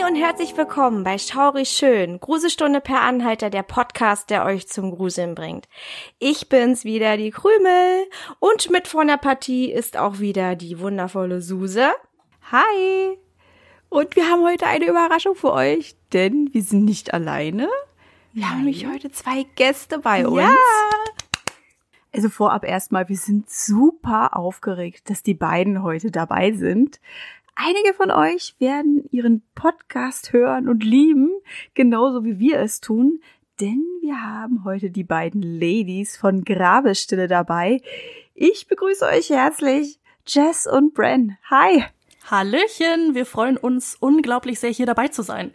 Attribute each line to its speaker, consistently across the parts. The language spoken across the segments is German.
Speaker 1: Hi und herzlich willkommen bei Schaurig Schön, Gruselstunde per Anhalter, der Podcast, der euch zum Gruseln bringt. Ich bin's wieder, die Krümel. Und mit von der Partie ist auch wieder die wundervolle Suse.
Speaker 2: Hi! Und wir haben heute eine Überraschung für euch, denn wir sind nicht alleine. Wir haben nämlich heute zwei Gäste bei uns.
Speaker 1: Ja.
Speaker 2: Also vorab erstmal, wir sind super aufgeregt, dass die beiden heute dabei sind. Einige von euch werden ihren Podcast hören und lieben, genauso wie wir es tun, denn wir haben heute die beiden Ladies von Grabestille dabei. Ich begrüße euch herzlich, Jess und Bren. Hi!
Speaker 3: Hallöchen, wir freuen uns unglaublich sehr, hier dabei zu sein.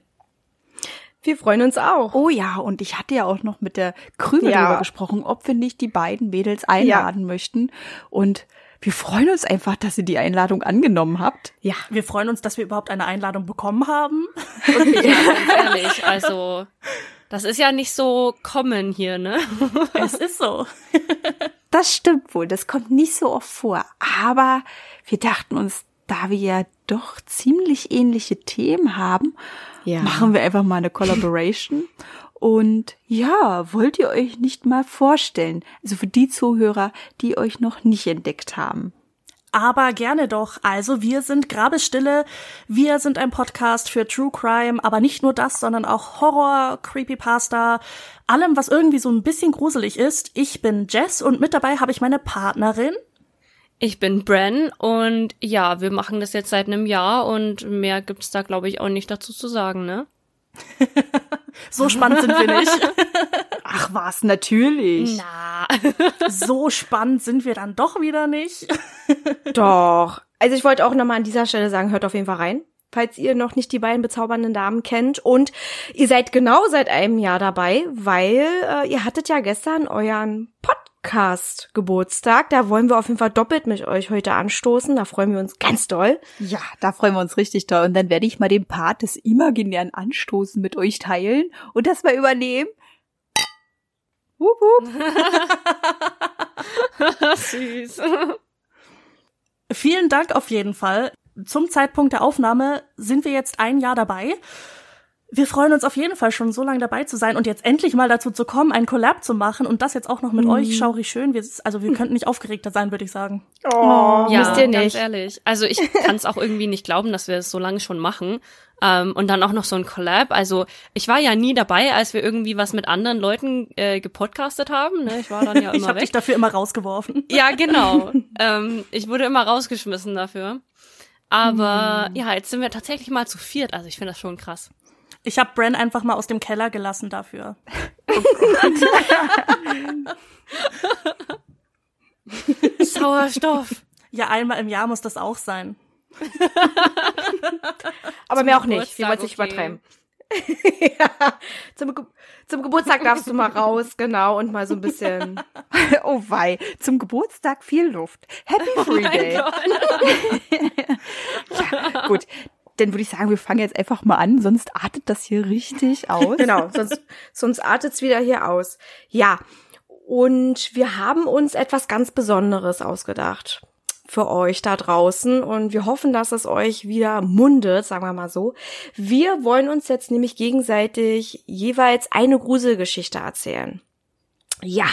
Speaker 1: Wir freuen uns auch.
Speaker 2: Oh ja, und ich hatte ja auch noch mit der Krümel
Speaker 1: Ja.
Speaker 2: darüber gesprochen, ob wir nicht die beiden Mädels einladen möchten. Und wir freuen uns einfach, dass ihr die Einladung angenommen habt.
Speaker 1: Ja.
Speaker 3: Wir freuen uns, dass wir überhaupt eine Einladung bekommen haben.
Speaker 4: Ja, ganz ehrlich, also das ist ja nicht so common hier, ne?
Speaker 3: es ist so.
Speaker 2: Das stimmt wohl, das kommt nicht so oft vor. Aber wir dachten uns, da wir ja doch ziemlich ähnliche Themen haben,
Speaker 1: Ja.
Speaker 2: machen wir einfach mal eine Collaboration. Und ja, wollt ihr euch nicht mal vorstellen? Also für die Zuhörer, die euch noch nicht entdeckt haben.
Speaker 3: Aber gerne doch. Also wir sind Grabestille. Wir sind ein Podcast für True Crime, aber nicht nur das, sondern auch Horror, Creepypasta, allem, was irgendwie so ein bisschen gruselig ist. Ich bin Jess und mit dabei habe ich meine Partnerin.
Speaker 4: Ich bin Bren und ja, wir machen das jetzt seit einem Jahr und mehr gibt's da, glaube ich, auch nicht dazu zu sagen, ne?
Speaker 3: So spannend sind wir nicht.
Speaker 2: Ach was, natürlich.
Speaker 4: Na.
Speaker 3: So spannend sind wir dann doch wieder nicht.
Speaker 1: Doch. Also ich wollte auch nochmal an dieser Stelle sagen, hört auf jeden Fall rein. Falls ihr noch nicht die beiden bezaubernden Damen kennt. Und ihr seid genau seit einem Jahr dabei, weil äh, ihr hattet ja gestern euren Podcast Geburtstag. Da wollen wir auf jeden Fall doppelt mit euch heute anstoßen. Da freuen wir uns ganz doll.
Speaker 2: Ja, da freuen wir uns richtig doll. Und dann werde ich mal den Part des imaginären Anstoßen mit euch teilen und das mal übernehmen. Wup, wup.
Speaker 4: Süß.
Speaker 3: Vielen Dank auf jeden Fall. Zum Zeitpunkt der Aufnahme sind wir jetzt ein Jahr dabei. Wir freuen uns auf jeden Fall schon so lange dabei zu sein und jetzt endlich mal dazu zu kommen, ein Collab zu machen und das jetzt auch noch mit euch. Schaurig schön. Wir, also wir könnten nicht aufgeregter sein, würde ich sagen.
Speaker 1: Oh,
Speaker 4: Ja,
Speaker 1: wisst ihr
Speaker 4: ganz
Speaker 1: nicht.
Speaker 4: ehrlich. Also ich kann es auch irgendwie nicht glauben, dass wir es so lange schon machen. Ähm, und dann auch noch so ein Collab. Also ich war ja nie dabei, als wir irgendwie was mit anderen Leuten äh, gepodcastet haben. Ne? Ich war dann ja
Speaker 3: Ich
Speaker 4: immer
Speaker 3: habe
Speaker 4: weg.
Speaker 3: dich dafür immer rausgeworfen.
Speaker 4: Ja, genau. ähm, ich wurde immer rausgeschmissen dafür. Aber ja, jetzt sind wir tatsächlich mal zu viert. Also ich finde das schon krass.
Speaker 3: Ich habe Bren einfach mal aus dem Keller gelassen dafür.
Speaker 4: Sauerstoff.
Speaker 3: Ja, einmal im Jahr muss das auch sein.
Speaker 1: Aber mehr auch nicht. Wir wollen es nicht
Speaker 4: okay.
Speaker 1: übertreiben. ja, zum, Ge zum Geburtstag darfst du mal raus, genau, und mal so ein bisschen.
Speaker 2: Oh wei, zum Geburtstag viel Luft. Happy Free Day. ja, gut, dann würde ich sagen, wir fangen jetzt einfach mal an, sonst artet das hier richtig aus.
Speaker 1: Genau, sonst, sonst artet's wieder hier aus. Ja, und wir haben uns etwas ganz Besonderes ausgedacht für euch da draußen und wir hoffen, dass es euch wieder mundet, sagen wir mal so. Wir wollen uns jetzt nämlich gegenseitig jeweils eine Gruselgeschichte erzählen. Ja,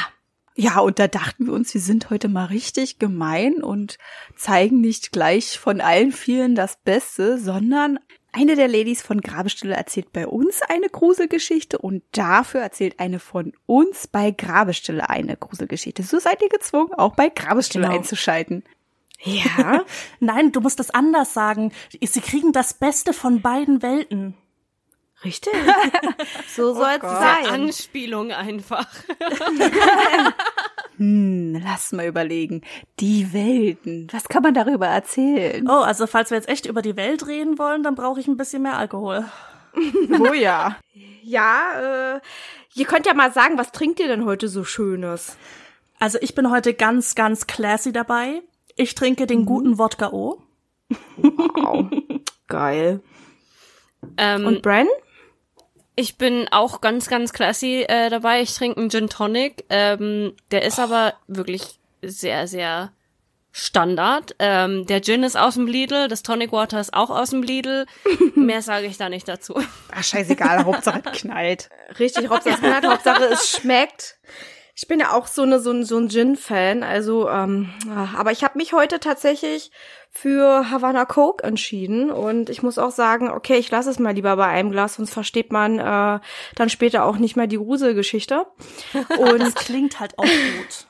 Speaker 2: Ja, und da dachten wir uns, wir sind heute mal richtig gemein und zeigen nicht gleich von allen vielen das Beste, sondern eine der Ladies von Grabestille erzählt bei uns eine Gruselgeschichte und dafür erzählt eine von uns bei Grabestille eine Gruselgeschichte. So seid ihr gezwungen, auch bei Grabestille
Speaker 1: Genau.
Speaker 2: einzuschalten.
Speaker 1: ja,
Speaker 3: Nein, du musst das anders sagen. Sie kriegen das Beste von beiden Welten.
Speaker 1: Richtig. So soll's
Speaker 2: Gott.
Speaker 1: sein.
Speaker 4: Anspielung einfach.
Speaker 2: Hm, lass mal überlegen. Die Welten. Was kann man darüber erzählen?
Speaker 3: Oh, also falls wir jetzt echt über die Welt reden wollen, dann brauche ich ein bisschen mehr Alkohol.
Speaker 2: Oh ja.
Speaker 1: Ja, äh, ihr könnt ja mal sagen, was trinkt ihr denn heute so Schönes?
Speaker 3: Also ich bin heute ganz, ganz classy dabei. Ich trinke den guten Wodka O.
Speaker 1: Wow. Geil.
Speaker 4: Ähm,
Speaker 1: Und Bren?
Speaker 4: Ich bin auch ganz, ganz classy äh, dabei. Ich trinke einen Gin Tonic. Ähm, der ist aber wirklich sehr, sehr Standard. Ähm, der Gin ist aus dem Lidl, das Tonic Water ist auch aus dem Lidl. Mehr sage ich da nicht dazu.
Speaker 2: Ach, scheißegal, Hauptsache es knallt.
Speaker 1: Richtig, Hauptsache, es knallt, Hauptsache es schmeckt. Ich bin ja auch so eine so ein, so ein Gin-Fan, also ähm, aber ich habe mich heute tatsächlich für Havana Coke entschieden und ich muss auch sagen, okay, ich lasse es mal lieber bei einem Glas, sonst versteht man äh, dann später auch nicht mehr die Gruselgeschichte. Und
Speaker 3: Das klingt halt auch gut.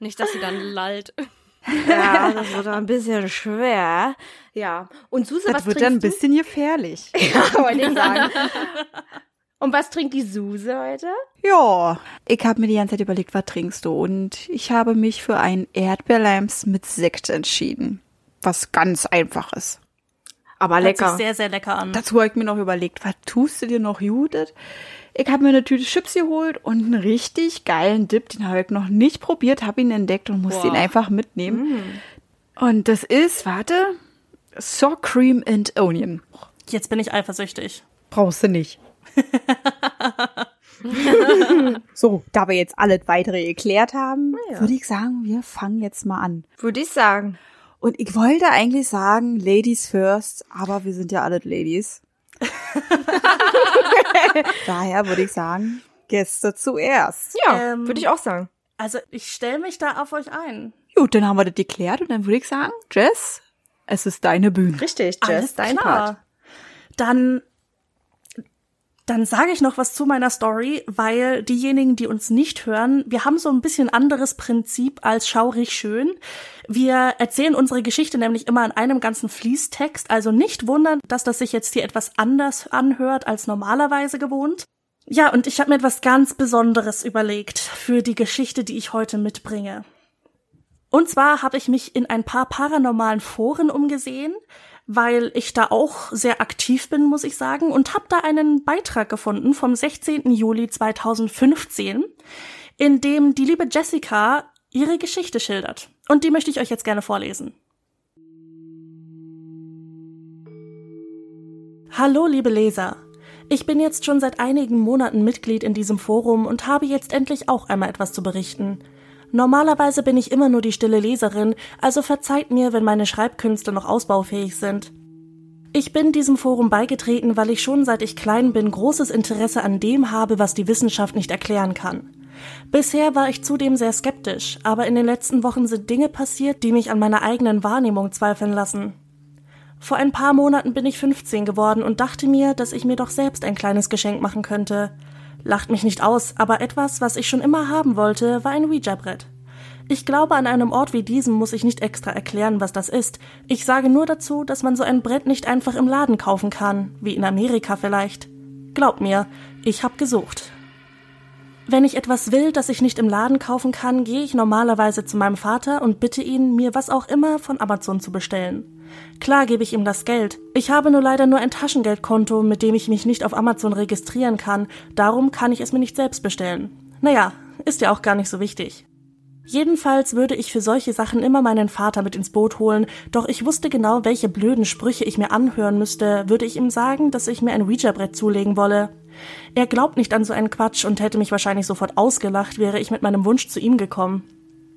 Speaker 4: Nicht, dass sie dann lallt.
Speaker 1: ja, das wird dann ein bisschen schwer. Ja. Und Suse,
Speaker 2: Das
Speaker 1: was
Speaker 2: wird dann ein bisschen gefährlich.
Speaker 1: Ja, wollte ich sagen. Und was trinkt die Suse heute?
Speaker 2: Ja, ich habe mir die ganze Zeit überlegt, was trinkst du? Und ich habe mich für einen Erdbeerleims mit Sekt entschieden. Was ganz einfach ist.
Speaker 1: Aber
Speaker 3: Hört
Speaker 1: lecker.
Speaker 3: sich sehr, sehr lecker an.
Speaker 2: Dazu habe ich mir noch überlegt, was tust du dir noch, Judith? Ich habe mir eine Tüte Chips geholt und einen richtig geilen Dip, den habe ich noch nicht probiert, habe ihn entdeckt und musste
Speaker 4: Boah.
Speaker 2: ihn einfach mitnehmen. Und das ist, warte, Sour Cream and Onion.
Speaker 3: Jetzt bin ich eifersüchtig.
Speaker 2: Brauchst du nicht. so, da wir jetzt alles weitere geklärt haben, würde ich sagen, wir fangen jetzt mal an.
Speaker 1: Würde ich sagen.
Speaker 2: Und ich wollte eigentlich sagen, Ladies first, aber wir sind ja alle Ladies. Daher würde ich sagen, Gäste zuerst.
Speaker 1: Ja,
Speaker 3: Ähm,
Speaker 1: würde ich auch sagen.
Speaker 3: Also ich stelle mich da auf euch ein.
Speaker 2: Gut, dann haben wir das geklärt und dann würde ich sagen, Jess, es ist deine Bühne.
Speaker 1: Richtig, Jess,
Speaker 3: Alles
Speaker 1: dein
Speaker 3: klar.
Speaker 1: Part.
Speaker 3: Dann, dann sage ich noch was zu meiner Story, weil diejenigen, die uns nicht hören, wir haben so ein bisschen anderes Prinzip als schaurig schön. Wir erzählen unsere Geschichte nämlich immer in einem ganzen Fließtext, also nicht wundern, dass das sich jetzt hier etwas anders anhört als normalerweise gewohnt. Ja, und ich habe mir etwas ganz Besonderes überlegt für die Geschichte, die ich heute mitbringe. Und zwar habe ich mich in ein paar paranormalen Foren umgesehen, weil ich da auch sehr aktiv bin, muss ich sagen, und habe da einen Beitrag gefunden vom 16. Juli 2015, in dem die liebe Jessica ihre Geschichte schildert. Und die möchte ich euch jetzt gerne vorlesen. Hallo, liebe Leser. Ich bin jetzt schon seit einigen Monaten Mitglied in diesem Forum und habe jetzt endlich auch einmal etwas zu berichten. Normalerweise bin ich immer nur die stille Leserin, also verzeiht mir, wenn meine Schreibkünste noch ausbaufähig sind. Ich bin diesem Forum beigetreten, weil ich schon seit ich klein bin großes Interesse an dem habe, was die Wissenschaft nicht erklären kann. Bisher war ich zudem sehr skeptisch, aber in den letzten Wochen sind Dinge passiert, die mich an meiner eigenen Wahrnehmung zweifeln lassen. Vor ein paar Monaten bin ich 15 geworden und dachte mir, dass ich mir doch selbst ein kleines Geschenk machen könnte. Lacht mich nicht aus, aber etwas, was ich schon immer haben wollte, war ein Ouija-Brett. Ich glaube, an einem Ort wie diesem muss ich nicht extra erklären, was das ist. Ich sage nur dazu, dass man so ein Brett nicht einfach im Laden kaufen kann, wie in Amerika vielleicht. Glaubt mir, ich hab gesucht. Wenn ich etwas will, das ich nicht im Laden kaufen kann, gehe ich normalerweise zu meinem Vater und bitte ihn, mir was auch immer von Amazon zu bestellen. Klar gebe ich ihm das Geld. Ich habe nur leider nur ein Taschengeldkonto, mit dem ich mich nicht auf Amazon registrieren kann. Darum kann ich es mir nicht selbst bestellen. Naja, ist ja auch gar nicht so wichtig. Jedenfalls würde ich für solche Sachen immer meinen Vater mit ins Boot holen, doch ich wusste genau, welche blöden Sprüche ich mir anhören müsste, würde ich ihm sagen, dass ich mir ein Ouija-Brett zulegen wolle. Er glaubt nicht an so einen Quatsch und hätte mich wahrscheinlich sofort ausgelacht, wäre ich mit meinem Wunsch zu ihm gekommen.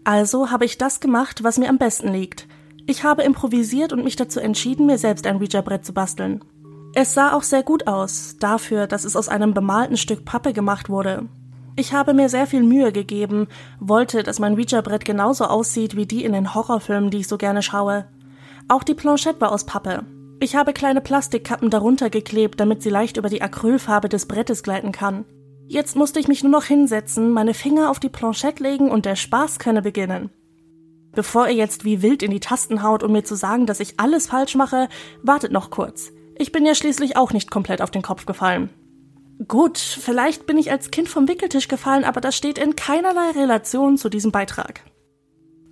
Speaker 3: Also habe ich das gemacht, was mir am besten liegt. Ich habe improvisiert und mich dazu entschieden, mir selbst ein Ouija-Brett zu basteln. Es sah auch sehr gut aus, dafür, dass es aus einem bemalten Stück Pappe gemacht wurde. Ich habe mir sehr viel Mühe gegeben, wollte, dass mein Ouija-Brett genauso aussieht wie die in den Horrorfilmen, die ich so gerne schaue. Auch die Planchette war aus Pappe. Ich habe kleine Plastikkappen darunter geklebt, damit sie leicht über die Acrylfarbe des Brettes gleiten kann. Jetzt musste ich mich nur noch hinsetzen, meine Finger auf die Planchette legen und der Spaß könne beginnen. Bevor ihr jetzt wie wild in die Tasten haut, um mir zu sagen, dass ich alles falsch mache, wartet noch kurz. Ich bin ja schließlich auch nicht komplett auf den Kopf gefallen. Gut, vielleicht bin ich als Kind vom Wickeltisch gefallen, aber das steht in keinerlei Relation zu diesem Beitrag.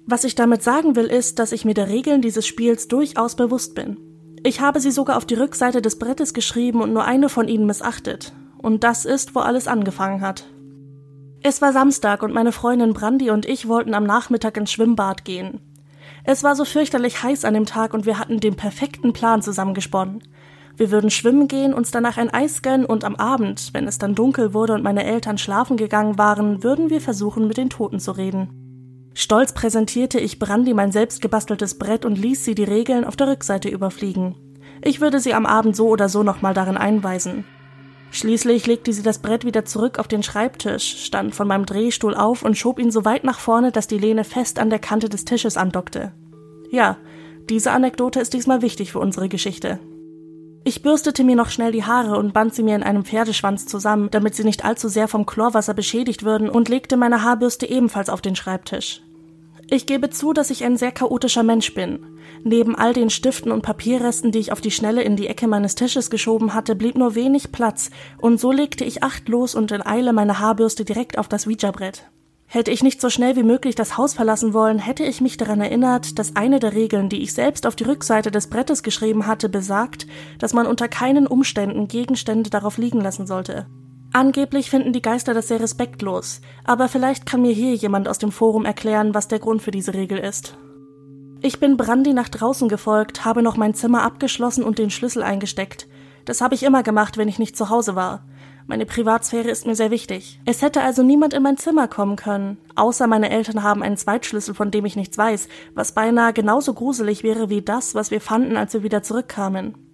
Speaker 3: Was ich damit sagen will, ist, dass ich mir der Regeln dieses Spiels durchaus bewusst bin. Ich habe sie sogar auf die Rückseite des Brettes geschrieben und nur eine von ihnen missachtet. Und das ist, wo alles angefangen hat. Es war Samstag und meine Freundin Brandy und ich wollten am Nachmittag ins Schwimmbad gehen. Es war so fürchterlich heiß an dem Tag und wir hatten den perfekten Plan zusammengesponnen. Wir würden schwimmen gehen, uns danach ein Eis gönnen und am Abend, wenn es dann dunkel wurde und meine Eltern schlafen gegangen waren, würden wir versuchen, mit den Toten zu reden. Stolz präsentierte ich Brandy mein selbstgebasteltes Brett und ließ sie die Regeln auf der Rückseite überfliegen. Ich würde sie am Abend so oder so nochmal darin einweisen. Schließlich legte sie das Brett wieder zurück auf den Schreibtisch, stand von meinem Drehstuhl auf und schob ihn so weit nach vorne, dass die Lehne fest an der Kante des Tisches andockte. Ja, diese Anekdote ist diesmal wichtig für unsere Geschichte. Ich bürstete mir noch schnell die Haare und band sie mir in einem Pferdeschwanz zusammen, damit sie nicht allzu sehr vom Chlorwasser beschädigt würden, und legte meine Haarbürste ebenfalls auf den Schreibtisch. Ich gebe zu, dass ich ein sehr chaotischer Mensch bin. Neben all den Stiften und Papierresten, die ich auf die Schnelle in die Ecke meines Tisches geschoben hatte, blieb nur wenig Platz, und so legte ich achtlos und in Eile meine Haarbürste direkt auf das Ouija-Brett. Hätte ich nicht so schnell wie möglich das Haus verlassen wollen, hätte ich mich daran erinnert, dass eine der Regeln, die ich selbst auf die Rückseite des Brettes geschrieben hatte, besagt, dass man unter keinen Umständen Gegenstände darauf liegen lassen sollte. Angeblich finden die Geister das sehr respektlos, aber vielleicht kann mir hier jemand aus dem Forum erklären, was der Grund für diese Regel ist. Ich bin Brandy nach draußen gefolgt, habe noch mein Zimmer abgeschlossen und den Schlüssel eingesteckt. Das habe ich immer gemacht, wenn ich nicht zu Hause war. Meine Privatsphäre ist mir sehr wichtig. Es hätte also niemand in mein Zimmer kommen können, außer meine Eltern haben einen Zweitschlüssel, von dem ich nichts weiß, was beinahe genauso gruselig wäre wie das, was wir fanden, als wir wieder zurückkamen.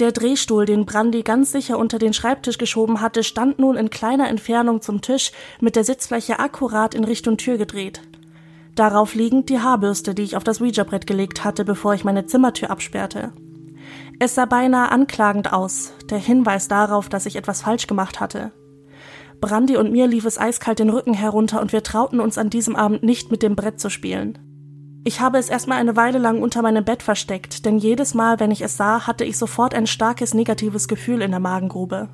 Speaker 3: Der Drehstuhl, den Brandy ganz sicher unter den Schreibtisch geschoben hatte, stand nun in kleiner Entfernung zum Tisch mit der Sitzfläche akkurat in Richtung Tür gedreht. Darauf liegend die Haarbürste, die ich auf das Ouija-Brett gelegt hatte, bevor ich meine Zimmertür absperrte. Es sah beinahe anklagend aus, der Hinweis darauf, dass ich etwas falsch gemacht hatte. Brandy und mir lief es eiskalt den Rücken herunter und wir trauten uns an diesem Abend nicht mit dem Brett zu spielen. Ich habe es erstmal eine Weile lang unter meinem Bett versteckt, denn jedes Mal, wenn ich es sah, hatte ich sofort ein starkes negatives Gefühl in der Magengrube.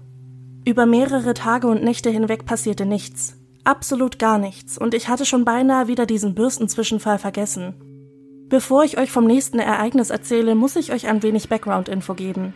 Speaker 3: Über mehrere Tage und Nächte hinweg passierte nichts. Absolut gar nichts, und ich hatte schon beinahe wieder diesen Bürstenzwischenfall vergessen. Bevor ich euch vom nächsten Ereignis erzähle, muss ich euch ein wenig Background-Info geben.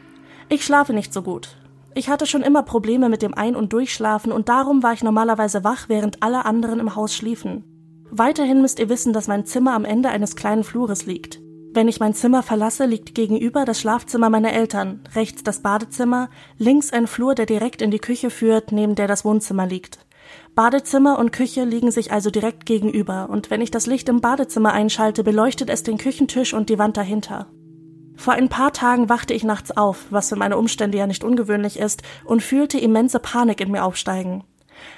Speaker 3: Ich schlafe nicht so gut. Ich hatte schon immer Probleme mit dem Ein- und Durchschlafen und darum war ich normalerweise wach, während alle anderen im Haus schliefen. Weiterhin müsst ihr wissen, dass mein Zimmer am Ende eines kleinen Flures liegt. Wenn ich mein Zimmer verlasse, liegt gegenüber das Schlafzimmer meiner Eltern, rechts das Badezimmer, links ein Flur, der direkt in die Küche führt, neben der das Wohnzimmer liegt. Badezimmer und Küche liegen sich also direkt gegenüber, und wenn ich das Licht im Badezimmer einschalte, beleuchtet es den Küchentisch und die Wand dahinter. Vor ein paar Tagen wachte ich nachts auf, was für meine Umstände ja nicht ungewöhnlich ist, und fühlte immense Panik in mir aufsteigen.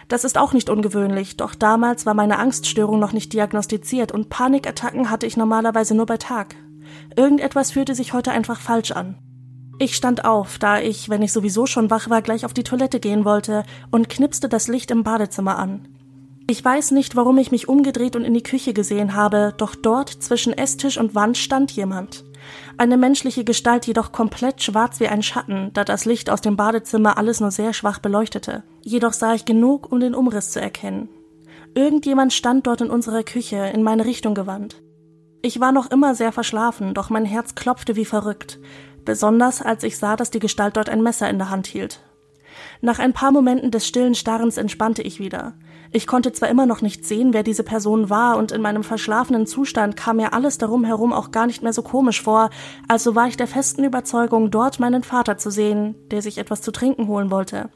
Speaker 3: Das ist auch nicht ungewöhnlich, doch damals war meine Angststörung noch nicht diagnostiziert und Panikattacken hatte ich normalerweise nur bei Tag. Irgendetwas fühlte sich heute einfach falsch an. Ich stand auf, da ich, wenn ich sowieso schon wach war, gleich auf die Toilette gehen wollte und knipste das Licht im Badezimmer an. Ich weiß nicht, warum ich mich umgedreht und in die Küche gesehen habe, doch dort zwischen Esstisch und Wand stand jemand. Eine menschliche Gestalt jedoch komplett schwarz wie ein Schatten, da das Licht aus dem Badezimmer alles nur sehr schwach beleuchtete. Jedoch sah ich genug, um den Umriss zu erkennen. Irgendjemand stand dort in unserer Küche, in meine Richtung gewandt. Ich war noch immer sehr verschlafen, doch mein Herz klopfte wie verrückt besonders als ich sah, dass die Gestalt dort ein Messer in der Hand hielt. Nach ein paar Momenten des stillen Starrens entspannte ich wieder. Ich konnte zwar immer noch nicht sehen, wer diese Person war, und in meinem verschlafenen Zustand kam mir alles darum herum auch gar nicht mehr so komisch vor, also war ich der festen Überzeugung, dort meinen Vater zu sehen, der sich etwas zu trinken holen wollte.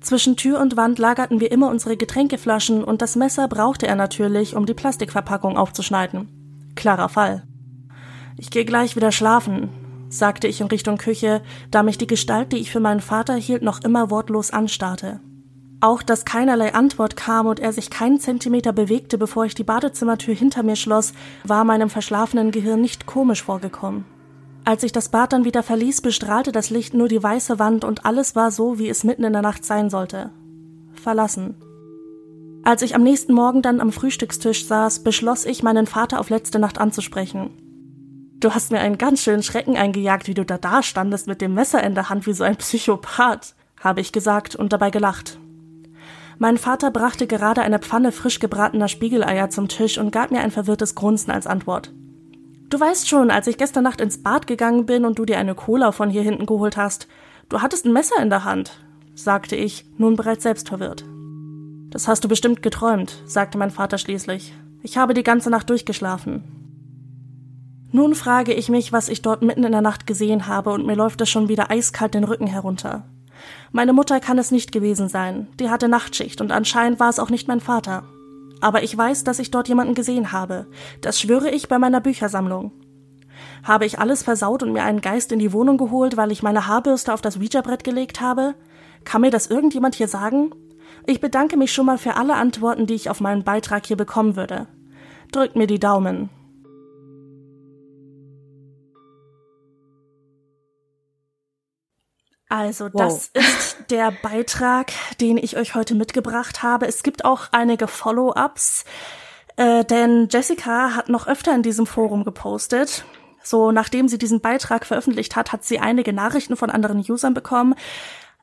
Speaker 3: Zwischen Tür und Wand lagerten wir immer unsere Getränkeflaschen, und das Messer brauchte er natürlich, um die Plastikverpackung aufzuschneiden. Klarer Fall. Ich gehe gleich wieder schlafen, sagte ich in Richtung Küche, da mich die Gestalt, die ich für meinen Vater hielt, noch immer wortlos anstarrte. Auch dass keinerlei Antwort kam und er sich keinen Zentimeter bewegte, bevor ich die Badezimmertür hinter mir schloss, war meinem verschlafenen Gehirn nicht komisch vorgekommen. Als ich das Bad dann wieder verließ, bestrahlte das Licht nur die weiße Wand und alles war so, wie es mitten in der Nacht sein sollte. Verlassen. Als ich am nächsten Morgen dann am Frühstückstisch saß, beschloss ich, meinen Vater auf letzte Nacht anzusprechen. Du hast mir einen ganz schönen Schrecken eingejagt, wie du da dastandest mit dem Messer in der Hand wie so ein Psychopath, habe ich gesagt und dabei gelacht. Mein Vater brachte gerade eine Pfanne frisch gebratener Spiegeleier zum Tisch und gab mir ein verwirrtes Grunzen als Antwort. Du weißt schon, als ich gestern Nacht ins Bad gegangen bin und du dir eine Cola von hier hinten geholt hast, du hattest ein Messer in der Hand, sagte ich, nun bereits selbst verwirrt. Das hast du bestimmt geträumt, sagte mein Vater schließlich. Ich habe die ganze Nacht durchgeschlafen. Nun frage ich mich, was ich dort mitten in der Nacht gesehen habe, und mir läuft es schon wieder eiskalt den Rücken herunter. Meine Mutter kann es nicht gewesen sein, die hatte Nachtschicht, und anscheinend war es auch nicht mein Vater. Aber ich weiß, dass ich dort jemanden gesehen habe. Das schwöre ich bei meiner Büchersammlung. Habe ich alles versaut und mir einen Geist in die Wohnung geholt, weil ich meine Haarbürste auf das Ouija-Brett gelegt habe? Kann mir das irgendjemand hier sagen? Ich bedanke mich schon mal für alle Antworten, die ich auf meinen Beitrag hier bekommen würde. Drückt mir die Daumen. Also, das wow. ist der Beitrag, den ich euch heute mitgebracht habe. Es gibt auch einige Follow-ups, äh, denn Jessica hat noch öfter in diesem Forum gepostet. So, nachdem sie diesen Beitrag veröffentlicht hat, hat sie einige Nachrichten von anderen Usern bekommen.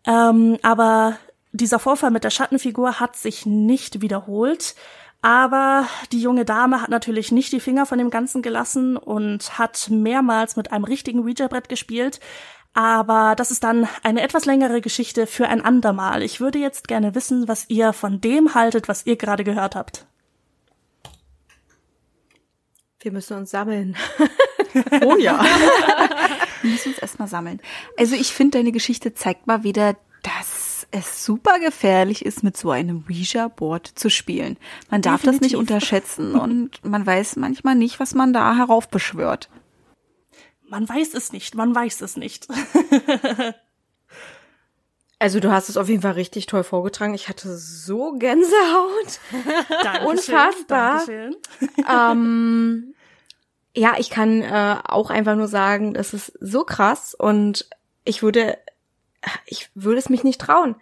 Speaker 3: Ähm, aber dieser Vorfall mit der Schattenfigur hat sich nicht wiederholt. Aber die junge Dame hat natürlich nicht die Finger von dem Ganzen gelassen und hat mehrmals mit einem richtigen Ouija-Brett gespielt, aber das ist dann eine etwas längere Geschichte für ein andermal. Ich würde jetzt gerne wissen, was ihr von dem haltet, was ihr gerade gehört habt.
Speaker 1: Wir müssen uns sammeln.
Speaker 2: oh ja. Wir müssen uns erstmal sammeln. Also ich finde, deine Geschichte zeigt mal wieder, dass es super gefährlich ist, mit so einem Ouija-Board zu spielen. Man darf Definitiv. das nicht unterschätzen und man weiß manchmal nicht, was man da heraufbeschwört.
Speaker 3: Man weiß es nicht, man weiß es nicht.
Speaker 1: Also du hast es auf jeden Fall richtig toll vorgetragen. Ich hatte so Gänsehaut. Dankeschön, Unfassbar. Dankeschön. ähm, ja, ich kann äh, auch einfach nur sagen, das ist so krass und ich würde, ich würde es mich nicht trauen,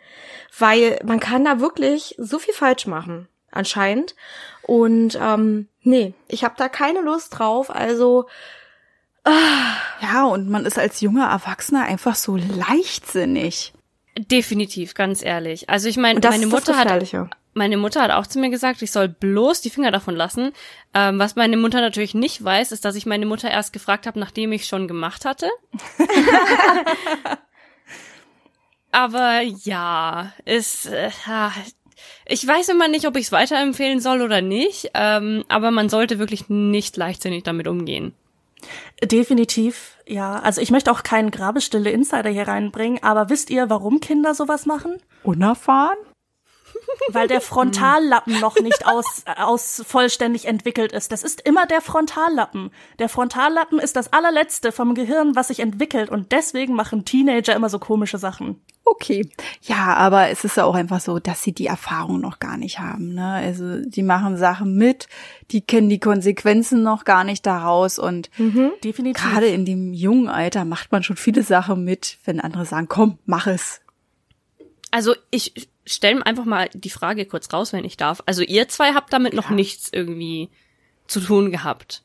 Speaker 1: weil man kann da wirklich so viel falsch machen, anscheinend. Und ähm, nee, ich habe da keine Lust drauf. Also
Speaker 2: ja, und man ist als junger Erwachsener einfach so leichtsinnig.
Speaker 4: Definitiv, ganz ehrlich. Also ich meine, meine Mutter hat meine Mutter hat auch zu mir gesagt, ich soll bloß die Finger davon lassen. Ähm, was meine Mutter natürlich nicht weiß, ist, dass ich meine Mutter erst gefragt habe, nachdem ich schon gemacht hatte. Aber ja, ist äh, ich weiß immer nicht, ob ich es weiterempfehlen soll oder nicht. Ähm, aber man sollte wirklich nicht leichtsinnig damit umgehen.
Speaker 3: Definitiv, ja. Also ich möchte auch keinen Grabestille Insider hier reinbringen, aber wisst ihr, warum Kinder sowas machen?
Speaker 2: Unerfahren?
Speaker 3: Weil der Frontallappen noch nicht aus, aus vollständig entwickelt ist. Das ist immer der Frontallappen. Der Frontallappen ist das allerletzte vom Gehirn, was sich entwickelt und deswegen machen Teenager immer so komische Sachen.
Speaker 2: Okay. Ja, aber es ist ja auch einfach so, dass sie die Erfahrung noch gar nicht haben. Ne? Also die machen Sachen mit, die kennen die Konsequenzen noch gar nicht daraus und mhm, definitiv. gerade in dem jungen Alter macht man schon viele Sachen mit, wenn andere sagen, komm, mach es.
Speaker 4: Also ich stelle einfach mal die Frage kurz raus, wenn ich darf. Also ihr zwei habt damit ja. noch nichts irgendwie zu tun gehabt.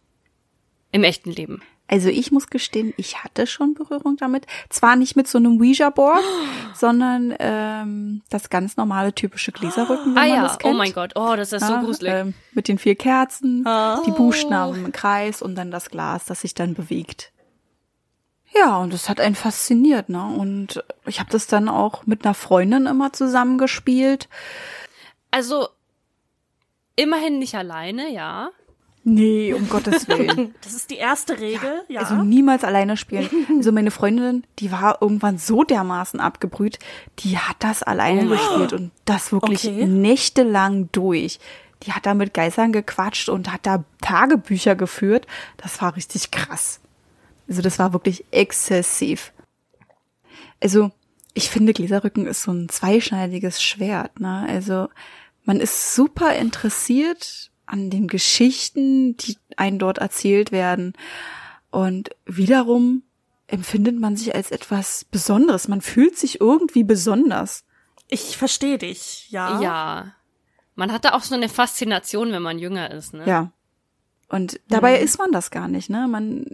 Speaker 4: Im echten Leben.
Speaker 2: Also ich muss gestehen, ich hatte schon Berührung damit. Zwar nicht mit so einem Ouija-Board, sondern ähm, das ganz normale typische Gläserrücken, wenn ah, man ja. das kennt.
Speaker 4: Oh mein Gott, oh, das ist ja, so gruselig. Ähm,
Speaker 2: mit den vier Kerzen, oh. die Buchstaben im Kreis und dann das Glas, das sich dann bewegt. Ja, und das hat einen fasziniert, ne? Und ich habe das dann auch mit einer Freundin immer zusammengespielt.
Speaker 4: Also immerhin nicht alleine, ja.
Speaker 2: Nee, um Gottes Willen.
Speaker 3: Das ist die erste Regel, ja.
Speaker 2: ja. Also niemals alleine spielen. Also meine Freundin, die war irgendwann so dermaßen abgebrüht, die hat das alleine oh. gespielt und das wirklich okay. nächtelang durch. Die hat da mit Geistern gequatscht und hat da Tagebücher geführt. Das war richtig krass. Also das war wirklich exzessiv. Also ich finde, Gläserrücken ist so ein zweischneidiges Schwert. Ne? Also man ist super interessiert an den Geschichten, die einen dort erzählt werden. Und wiederum empfindet man sich als etwas Besonderes. Man fühlt sich irgendwie besonders.
Speaker 3: Ich verstehe dich, ja.
Speaker 4: Ja. Man hat da auch so eine Faszination, wenn man jünger ist, ne?
Speaker 2: Ja. Und dabei hm. ist man das gar nicht, ne? Man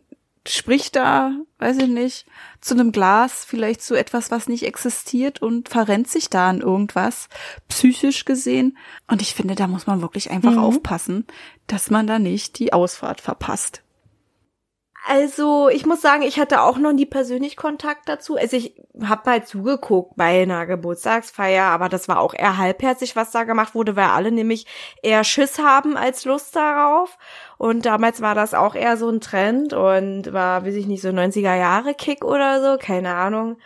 Speaker 2: spricht da, weiß ich nicht, zu einem Glas, vielleicht zu etwas, was nicht existiert und verrennt sich da an irgendwas, psychisch gesehen. Und ich finde, da muss man wirklich einfach mhm. aufpassen, dass man da nicht die Ausfahrt verpasst.
Speaker 1: Also, ich muss sagen, ich hatte auch noch nie persönlich Kontakt dazu. Also, ich habe mal zugeguckt bei einer Geburtstagsfeier, aber das war auch eher halbherzig, was da gemacht wurde, weil alle nämlich eher Schiss haben als Lust darauf. Und damals war das auch eher so ein Trend und war, weiß ich nicht, so 90er Jahre Kick oder so, keine Ahnung.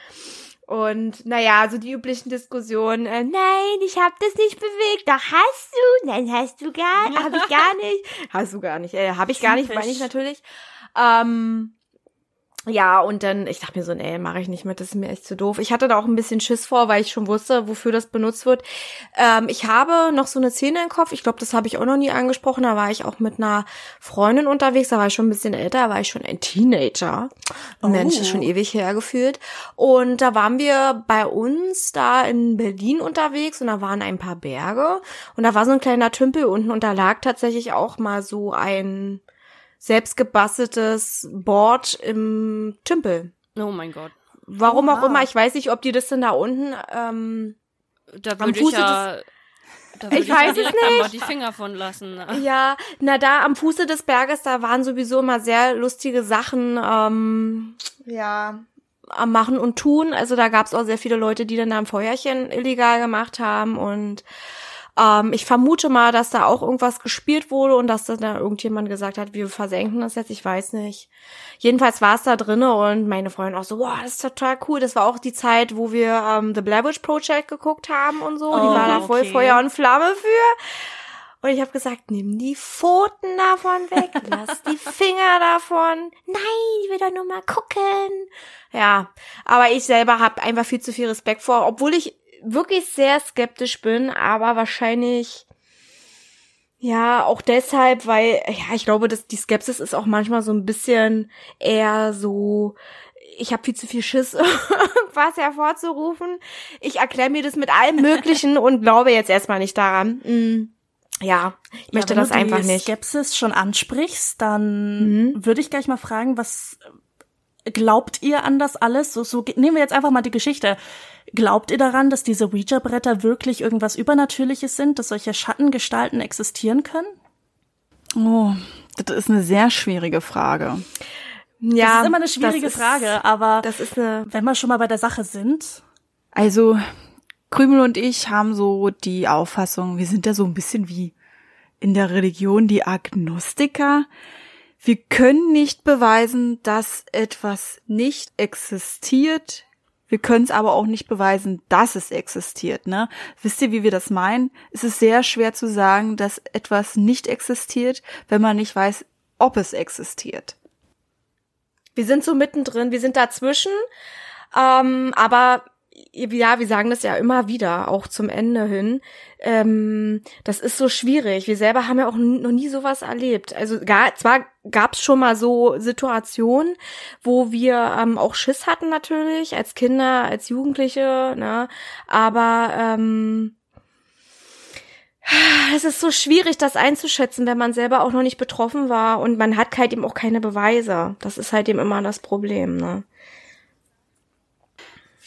Speaker 1: Und naja, so die üblichen Diskussionen, äh, nein, ich hab das nicht bewegt. Doch hast du? Nein, hast du gar, hab ich gar nicht. Hast du gar nicht, äh, hab ich gar nicht, meine ich natürlich. Ähm, ja, und dann, ich dachte mir so, nee, mache ich nicht mit, das ist mir echt zu doof. Ich hatte da auch ein bisschen Schiss vor, weil ich schon wusste, wofür das benutzt wird. Ähm, ich habe noch so eine Szene im Kopf, ich glaube, das habe ich auch noch nie angesprochen, da war ich auch mit einer Freundin unterwegs, da war ich schon ein bisschen älter, da war ich schon ein Teenager. Oh. Mensch, ist schon ewig hergefühlt. Und da waren wir bei uns da in Berlin unterwegs und da waren ein paar Berge und da war so ein kleiner Tümpel unten und da lag tatsächlich auch mal so ein selbstgebasteltes Board im Tümpel.
Speaker 4: Oh mein Gott.
Speaker 1: Warum oh, auch immer, ich weiß nicht, ob die das denn da unten ähm,
Speaker 4: da würde ich ja, da
Speaker 1: ich, ich weiß
Speaker 4: ja
Speaker 1: es nicht.
Speaker 4: die Finger von lassen. Ne?
Speaker 1: Ja, na da am Fuße des Berges, da waren sowieso immer sehr lustige Sachen, ähm, ja, am Machen und Tun. Also da gab's auch sehr viele Leute, die dann da ein Feuerchen illegal gemacht haben und ähm, ich vermute mal, dass da auch irgendwas gespielt wurde und dass da irgendjemand gesagt hat, wir versenken das jetzt, ich weiß nicht. Jedenfalls war es da drinne und meine Freundin auch so, wow, das ist total cool. Das war auch die Zeit, wo wir ähm, The Blair Witch Project geguckt haben und so. Oh, die war da voll okay. Feuer und Flamme für. Und ich habe gesagt, nimm die Pfoten davon weg, lass die Finger davon. Nein, ich will doch nur mal gucken. Ja, aber ich selber habe einfach viel zu viel Respekt vor, obwohl ich wirklich sehr skeptisch bin, aber wahrscheinlich ja, auch deshalb, weil, ja, ich glaube, dass die Skepsis ist auch manchmal so ein bisschen eher so, ich habe viel zu viel Schiss, was hervorzurufen. Ich erkläre mir das mit allem Möglichen und glaube jetzt erstmal nicht daran. Mm. Ja, ich möchte
Speaker 3: ja,
Speaker 1: das einfach nicht.
Speaker 3: Wenn du Skepsis schon ansprichst, dann mhm. würde ich gleich mal fragen, was glaubt ihr an das alles? So, so nehmen wir jetzt einfach mal die Geschichte. Glaubt ihr daran, dass diese Ouija-Bretter wirklich irgendwas Übernatürliches sind, dass solche Schattengestalten existieren können?
Speaker 2: Oh, das ist eine sehr schwierige Frage.
Speaker 3: Ja, das ist immer eine schwierige ist, Frage, aber
Speaker 1: das ist eine
Speaker 3: wenn wir schon mal bei der Sache sind.
Speaker 2: Also Krümel und ich haben so die Auffassung, wir sind da so ein bisschen wie in der Religion die Agnostiker. Wir können nicht beweisen, dass etwas nicht existiert. Wir können es aber auch nicht beweisen, dass es existiert. Ne? Wisst ihr, wie wir das meinen? Es ist sehr schwer zu sagen, dass etwas nicht existiert, wenn man nicht weiß, ob es existiert.
Speaker 1: Wir sind so mittendrin, wir sind dazwischen, ähm, aber ja, wir sagen das ja immer wieder, auch zum Ende hin. Ähm, das ist so schwierig. Wir selber haben ja auch noch nie sowas erlebt. Also gar, zwar gab es schon mal so Situationen, wo wir ähm, auch Schiss hatten natürlich, als Kinder, als Jugendliche, ne? Aber ähm, es ist so schwierig, das einzuschätzen, wenn man selber auch noch nicht betroffen war und man hat halt eben auch keine Beweise. Das ist halt eben immer das Problem, ne?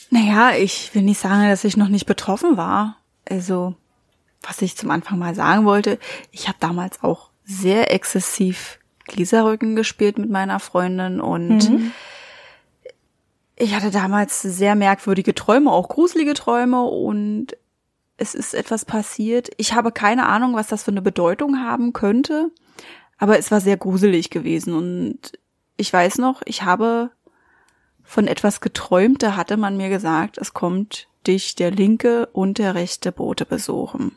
Speaker 2: Naja, ich will nicht sagen, dass ich noch nicht betroffen war. Also, was ich zum Anfang mal sagen wollte, ich habe damals auch sehr exzessiv Gläserrücken gespielt mit meiner Freundin und mhm. ich hatte damals sehr merkwürdige Träume, auch gruselige Träume und es ist etwas passiert. Ich habe keine Ahnung, was das für eine Bedeutung haben könnte, aber es war sehr gruselig gewesen und ich weiß noch, ich habe von etwas geträumt, da hatte man mir gesagt, es kommt dich der linke und der rechte Bote besuchen.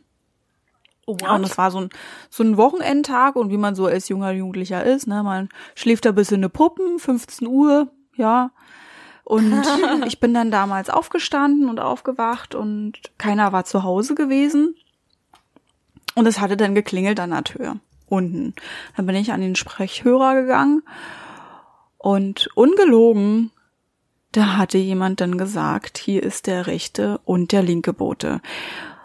Speaker 2: Ja, und das war so ein, so ein Wochenendtag und wie man so als junger Jugendlicher ist, ne, man schläft da bis in eine Puppen, 15 Uhr, ja. Und ich bin dann damals aufgestanden und aufgewacht und keiner war zu Hause gewesen. Und es hatte dann geklingelt an der Tür unten. Dann bin ich an den Sprechhörer gegangen und ungelogen da hatte jemand dann gesagt, hier ist der rechte und der linke Bote.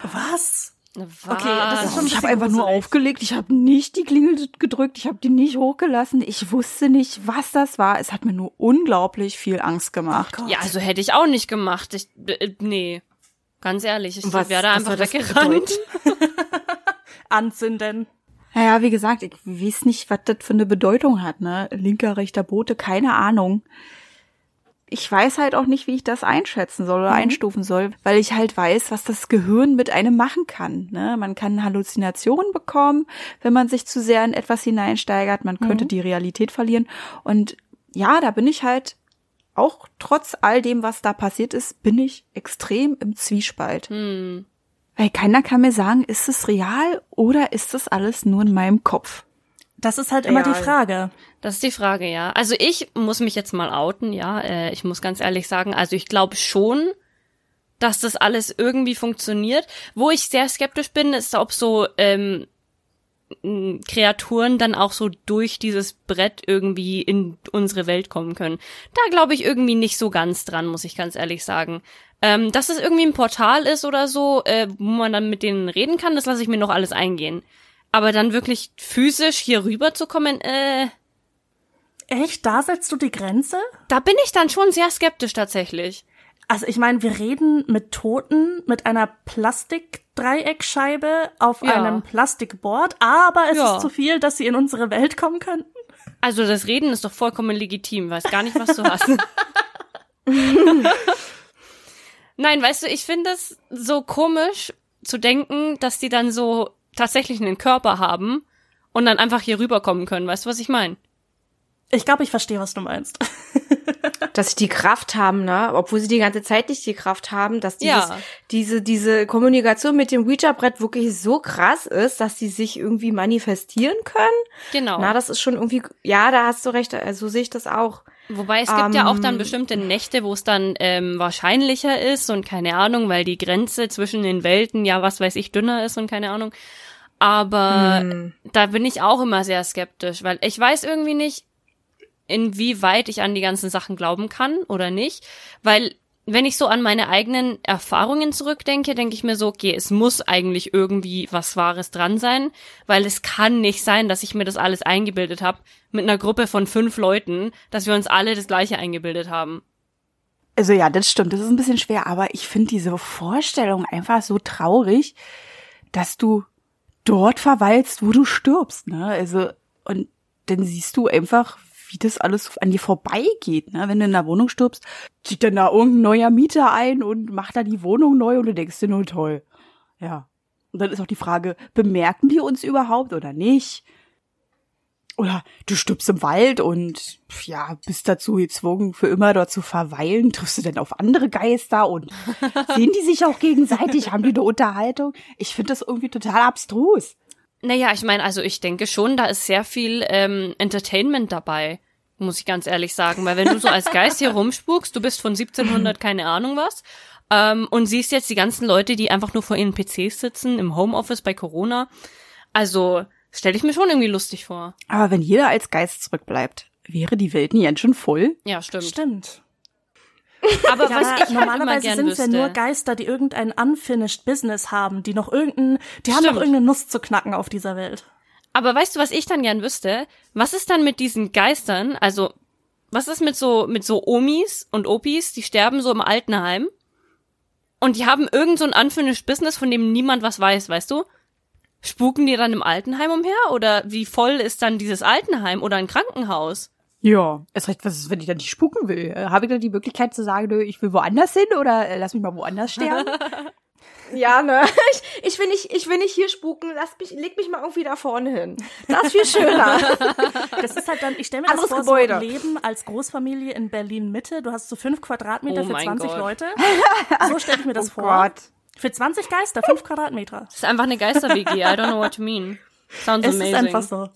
Speaker 3: Was?
Speaker 2: Was? Okay, das ist schon ich habe einfach nur aufgelegt, ich habe nicht die Klingel gedrückt, ich habe die nicht hochgelassen. Ich wusste nicht, was das war. Es hat mir nur unglaublich viel Angst gemacht.
Speaker 4: Oh ja, also hätte ich auch nicht gemacht. Ich äh, nee. Ganz ehrlich, ich wäre da einfach weggerannt.
Speaker 3: Anzünden.
Speaker 2: Naja, wie gesagt, ich weiß nicht, was das für eine Bedeutung hat, ne? Linker, rechter Bote, keine Ahnung. Ich weiß halt auch nicht, wie ich das einschätzen soll oder
Speaker 1: Mhm.
Speaker 2: einstufen soll, weil ich halt weiß, was das Gehirn mit einem machen kann. Ne? Man kann Halluzinationen bekommen, wenn man sich zu sehr in etwas hineinsteigert. Man
Speaker 1: Mhm.
Speaker 2: könnte die Realität verlieren. Und ja, da bin ich halt auch trotz all dem, was da passiert ist, bin ich extrem im Zwiespalt.
Speaker 4: Hm.
Speaker 2: Weil keiner kann mir sagen, ist es real oder ist das alles nur in meinem Kopf?
Speaker 3: Das ist halt immer
Speaker 1: Real.
Speaker 3: die Frage.
Speaker 4: Das ist die Frage, ja. Also ich muss mich jetzt mal outen, ja. Äh, ich muss ganz ehrlich sagen, also ich glaube schon, dass das alles irgendwie funktioniert. Wo ich sehr skeptisch bin, ist, ob so ähm, Kreaturen dann auch so durch dieses Brett irgendwie in unsere Welt kommen können. Da glaube ich irgendwie nicht so ganz dran, muss ich ganz ehrlich sagen. Ähm, dass es irgendwie ein Portal ist oder so, äh, wo man dann mit denen reden kann, das lasse ich mir noch alles eingehen. Aber dann wirklich physisch hier rüber zu kommen, äh,
Speaker 3: Echt? Da setzt du die Grenze?
Speaker 4: da bin ich dann schon sehr skeptisch tatsächlich.
Speaker 3: Also ich meine, wir reden mit Toten mit einer Plastikdreieckscheibe auf
Speaker 4: Ja.
Speaker 3: einem Plastikboard, aber es
Speaker 4: Ja.
Speaker 3: ist zu viel, dass sie in unsere Welt kommen könnten.
Speaker 4: Also das Reden ist doch vollkommen legitim, weiß gar nicht, was du hast. Nein, weißt du, ich finde es so komisch zu denken, dass die dann so tatsächlich einen Körper haben und dann einfach hier rüberkommen können. Weißt du, was ich meine?
Speaker 3: Ich glaube, ich verstehe, was du meinst.
Speaker 1: dass sie die Kraft haben, ne? Obwohl sie die ganze Zeit nicht die Kraft haben, dass dieses,
Speaker 4: Ja.
Speaker 1: diese, diese Kommunikation mit dem Ouija-Brett wirklich so krass ist, dass sie sich irgendwie manifestieren können.
Speaker 4: Genau.
Speaker 1: Na, das ist schon irgendwie, ja, da hast du recht, also so sehe ich das auch.
Speaker 4: Wobei es gibt ja auch dann
Speaker 1: Ähm,
Speaker 4: bestimmte Nächte, wo es dann ähm, wahrscheinlicher ist und keine Ahnung, weil die Grenze zwischen den Welten ja was weiß ich dünner ist und keine Ahnung. Aber
Speaker 1: Hm.
Speaker 4: da bin ich auch immer sehr skeptisch, weil ich weiß irgendwie nicht, inwieweit ich an die ganzen Sachen glauben kann oder nicht, weil wenn ich so an meine eigenen Erfahrungen zurückdenke, denke ich mir so, okay, es muss eigentlich irgendwie was Wahres dran sein, weil es kann nicht sein, dass ich mir das alles eingebildet habe mit einer Gruppe von fünf Leuten, dass wir uns alle das gleiche eingebildet haben.
Speaker 2: Also ja, das stimmt, das ist ein bisschen schwer, aber ich finde diese Vorstellung einfach so traurig, dass du dort verweilst, wo du stirbst, ne? Also und dann siehst du einfach, wie das alles an dir vorbeigeht, ne? Wenn du in der Wohnung stirbst, zieht dann da irgendein neuer Mieter ein und macht da die Wohnung neu und du denkst dir nur toll. Ja. Und dann ist auch die Frage, bemerken die uns überhaupt oder nicht? Oder du stirbst im Wald und ja, bist dazu gezwungen, für immer dort zu verweilen. Triffst du denn auf andere Geister und sehen die sich auch gegenseitig? Haben die eine Unterhaltung? Ich finde das irgendwie total abstrus.
Speaker 4: Naja, ich meine, also ich denke schon, da ist sehr viel ähm, Entertainment dabei, muss ich ganz ehrlich sagen. Weil wenn du so als Geist hier rumspukst, du bist von 1700 keine Ahnung was ähm, und siehst jetzt die ganzen Leute, die einfach nur vor ihren PCs sitzen, im Homeoffice bei Corona. Also stelle ich mir schon irgendwie lustig vor.
Speaker 2: Aber wenn jeder als Geist zurückbleibt, wäre die Welt nie ganz schön voll?
Speaker 4: Ja, stimmt.
Speaker 3: Stimmt.
Speaker 4: Aber
Speaker 3: Ja,
Speaker 4: was ich halt
Speaker 3: normalerweise sind es ja nur Geister, die irgendein unfinished Business haben, die noch irgendein, die haben
Speaker 4: Stimmt.
Speaker 3: noch irgendeine Nuss zu knacken auf dieser Welt.
Speaker 4: Aber weißt du, was ich dann gern wüsste? Was ist dann mit diesen Geistern? Also, was ist mit so, mit so Omis und Opis, die sterben so im Altenheim? Und die haben irgend so ein unfinished Business, von dem niemand was weiß, weißt du? Spuken die dann im Altenheim umher? Oder wie voll ist dann dieses Altenheim oder ein Krankenhaus?
Speaker 2: Ja. Es recht, was ist, wenn ich dann nicht spuken will? Äh, Habe ich dann die Möglichkeit zu sagen, nö, ich will woanders hin oder äh, lass mich mal woanders sterben?
Speaker 1: Ja, ne? Ich, ich will nicht, ich will nicht hier spuken. Lass mich, leg mich mal irgendwie da vorne hin. Das ist viel schöner.
Speaker 3: Das ist halt dann, ich stelle mir das
Speaker 1: Anderes
Speaker 3: vor,
Speaker 1: Gebäude.
Speaker 3: so ein Leben als Großfamilie in Berlin Mitte. Du hast so fünf Quadratmeter
Speaker 4: Oh
Speaker 3: für
Speaker 4: mein
Speaker 3: 20
Speaker 4: Gott.
Speaker 3: Leute. So stelle ich mir das
Speaker 2: Oh
Speaker 3: vor.
Speaker 2: Gott.
Speaker 3: Für 20 Geister, fünf Quadratmeter.
Speaker 4: Das ist einfach eine Geister-WG. I don't know what you mean. Sounds
Speaker 3: Es
Speaker 4: amazing.
Speaker 3: ist einfach so.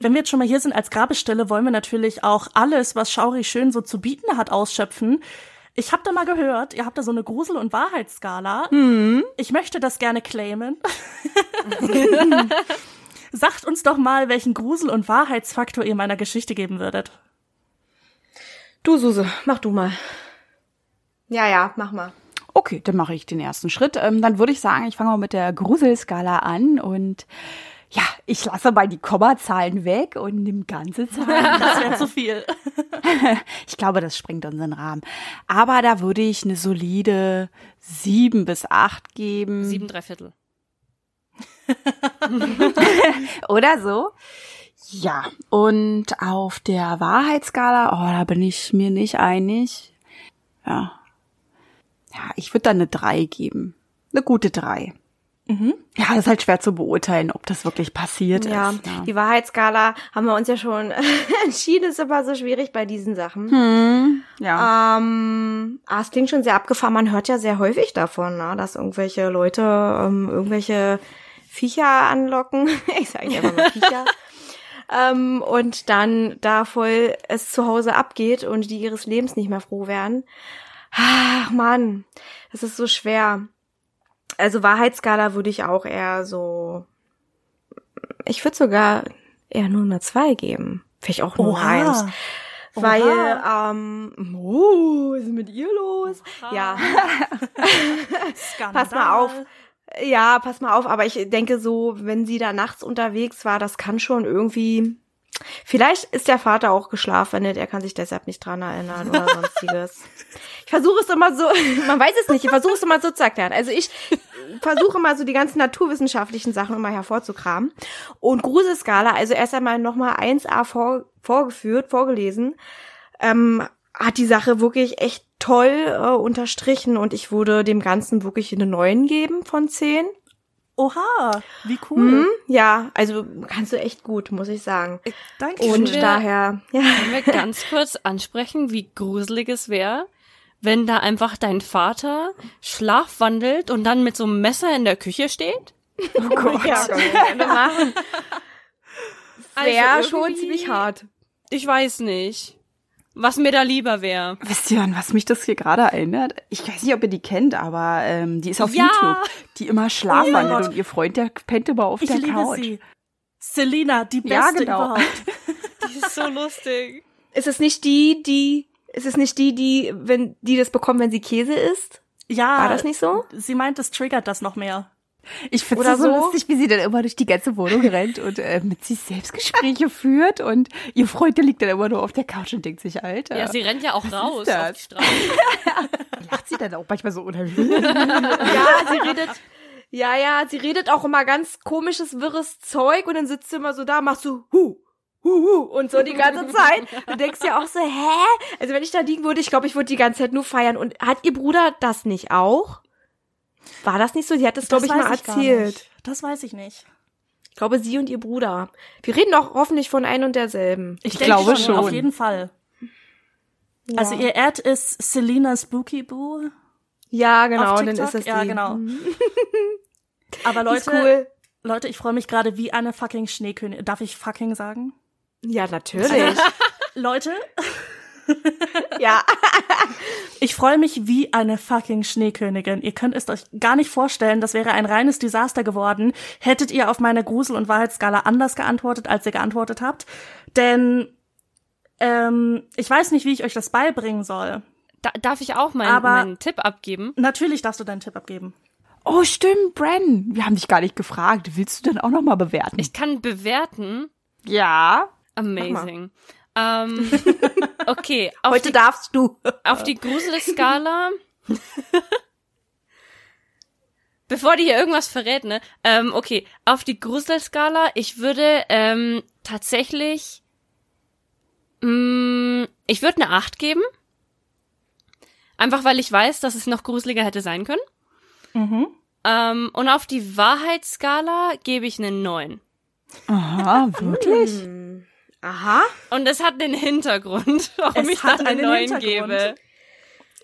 Speaker 3: Wenn wir jetzt schon mal hier sind als Grabestelle, wollen wir natürlich auch alles, was Schauri schön so zu bieten hat, ausschöpfen. Ich habe da mal gehört, ihr habt da so eine Grusel- und Wahrheitsskala. Ich möchte das gerne claimen. Sagt uns doch mal, welchen Grusel- und Wahrheitsfaktor ihr meiner Geschichte geben würdet.
Speaker 1: Du, Suse, mach du mal. Ja, ja, mach mal.
Speaker 2: Okay, dann mache ich den ersten Schritt. Ähm, dann würde ich sagen, ich fange mal mit der Gruselskala an und ja, ich lasse mal die Kommazahlen weg und nehme ganze Zahlen.
Speaker 3: Das wäre zu viel.
Speaker 2: ich glaube, das springt unseren Rahmen. Aber da würde ich eine solide sieben bis acht geben.
Speaker 4: Sieben, drei Viertel.
Speaker 2: Oder so. Ja, und auf der Wahrheitsskala, oh, da bin ich mir nicht einig. Ja. Ja, ich würde da eine drei geben. Eine gute drei. Ja, das ist halt schwer zu beurteilen, ob das wirklich passiert
Speaker 1: Ja,
Speaker 2: ist. Ja.
Speaker 1: die Wahrheitsskala haben wir uns ja schon entschieden, ist immer so schwierig bei diesen Sachen.
Speaker 2: Hm, ja.
Speaker 1: Ähm, ah, es klingt schon sehr abgefahren. Man hört ja sehr häufig davon, ne, dass irgendwelche Leute ähm, irgendwelche Viecher anlocken. Ich sage einfach mal Viecher. ähm, und dann da voll es zu Hause abgeht und die ihres Lebens nicht mehr froh werden. Ach Mann, das ist so schwer. Also Wahrheitsskala würde ich auch eher so. Ich würde sogar eher nur eine 2 geben. Vielleicht auch nur eins. Weil, ähm, oh, was ist mit ihr los? Ja, pass mal auf. Ja, pass mal auf, aber ich denke so, wenn sie da nachts unterwegs war, das kann schon irgendwie. Vielleicht ist der Vater auch geschlafwandelt, er kann sich deshalb nicht dran erinnern oder sonstiges. Ich versuche es immer so, man weiß es nicht, ich versuche es immer so zu erklären. Also ich versuche immer so die ganzen naturwissenschaftlichen Sachen immer hervorzukramen. Und Gruselskala, also erst einmal nochmal 1a vor, vorgeführt, vorgelesen, ähm, hat die Sache wirklich echt toll äh, unterstrichen und ich würde dem Ganzen wirklich eine 9 geben von 10.
Speaker 3: Oha, wie cool.
Speaker 1: Mhm, ja, also kannst du echt gut, muss ich sagen.
Speaker 3: Danke.
Speaker 1: Und
Speaker 4: wir-
Speaker 1: daher, ja.
Speaker 4: Können wir ganz kurz ansprechen, wie gruselig es wäre, wenn da einfach dein Vater schlafwandelt und dann mit so einem Messer in der Küche steht?
Speaker 1: Oh Gott. Ja, können wir gerne machen. Wäre
Speaker 4: Also
Speaker 1: schon ziemlich hart.
Speaker 4: Ich weiß nicht, was mir da lieber wäre.
Speaker 2: Wisst ihr, an was mich das hier gerade erinnert? Ich weiß nicht, ob ihr die kennt, aber ähm, die ist auf
Speaker 4: Ja.
Speaker 2: YouTube. Die immer schlafwandelt
Speaker 3: Gott.
Speaker 2: und ihr Freund, der pennt immer auf
Speaker 3: ich
Speaker 2: der
Speaker 3: liebe
Speaker 2: Couch.
Speaker 3: sie. Selina, die beste
Speaker 2: Ja, genau.
Speaker 3: überhaupt.
Speaker 4: Die ist so lustig.
Speaker 1: Ist es nicht die, die, ist es nicht die, die, wenn, die das bekommt, wenn sie Käse isst?
Speaker 3: Ja.
Speaker 1: War das nicht so?
Speaker 3: Sie meint, es triggert das noch mehr.
Speaker 2: Ich finde
Speaker 1: Oder
Speaker 2: es so
Speaker 1: so.
Speaker 2: lustig, wie sie dann immer durch die ganze Wohnung rennt und äh, mit sich Selbstgespräche führt und ihr Freund, der liegt dann immer nur auf der Couch und denkt sich, Alter,
Speaker 4: Ja, sie rennt ja auch raus
Speaker 2: das?
Speaker 4: auf die Straße.
Speaker 2: lacht sie dann auch manchmal so unheimlich.
Speaker 1: Ja, sie redet, ja, ja, sie redet auch immer ganz komisches, wirres Zeug und dann sitzt sie immer so da, machst so, hu, hu, hu, und so die ganze Zeit. Du denkst ja auch so, hä? Also wenn ich da liegen würde, ich glaube, ich würde die ganze Zeit nur feiern. Und hat ihr Bruder das nicht auch? War das nicht so? Sie hat das, glaube ich, mal
Speaker 3: gar
Speaker 1: erzählt.
Speaker 3: Das weiß ich nicht.
Speaker 1: Ich glaube, sie und ihr Bruder. Wir reden doch hoffentlich von ein und derselben.
Speaker 3: Ich,
Speaker 2: Ich
Speaker 3: denke
Speaker 2: glaube
Speaker 3: schon,
Speaker 2: schon.
Speaker 3: Auf jeden Fall. Also ihr Ad ist Selina Spooky Boo.
Speaker 1: Ja, genau,
Speaker 3: auf
Speaker 1: dann ist das die.
Speaker 3: Ja, genau. Aber
Speaker 1: Die ist
Speaker 3: Leute,
Speaker 1: cool.
Speaker 3: Leute, ich freue mich gerade wie eine fucking Schneekönigin. Darf ich fucking sagen?
Speaker 1: Ja, natürlich.
Speaker 3: Leute,
Speaker 1: ja.
Speaker 3: ich freue mich wie eine fucking Schneekönigin. Ihr könnt es euch gar nicht vorstellen, das wäre ein reines Desaster geworden, hättet ihr auf meine Grusel- und Wahrheitsskala anders geantwortet, als ihr geantwortet habt. Denn ähm, ich weiß nicht, wie ich euch das beibringen soll.
Speaker 4: Da, darf ich auch meinen,
Speaker 3: Aber-
Speaker 4: meinen Tipp abgeben?
Speaker 3: Natürlich darfst du deinen Tipp abgeben.
Speaker 2: Oh, stimmt, Bren. Wir haben dich gar nicht gefragt. Willst du denn auch noch mal bewerten?
Speaker 4: Ich kann bewerten.
Speaker 2: ja.
Speaker 4: Amazing. Ähm, okay, auf
Speaker 1: Heute
Speaker 4: die,
Speaker 1: darfst du.
Speaker 4: auf die Gruselskala. Bevor die hier irgendwas verrät, ne? Ähm, okay, auf die Gruselskala, ich würde ähm, tatsächlich. Mh, ich würde eine 8 geben. Einfach weil ich weiß, dass es noch gruseliger hätte sein können.
Speaker 3: Mhm.
Speaker 4: Ähm, und auf die Wahrheitsskala gebe ich eine 9.
Speaker 2: Aha, wirklich?
Speaker 1: Aha.
Speaker 4: Und es hat einen Hintergrund, warum
Speaker 3: Es
Speaker 4: ich
Speaker 3: hat einen
Speaker 4: 9
Speaker 3: Hintergrund.
Speaker 4: gebe.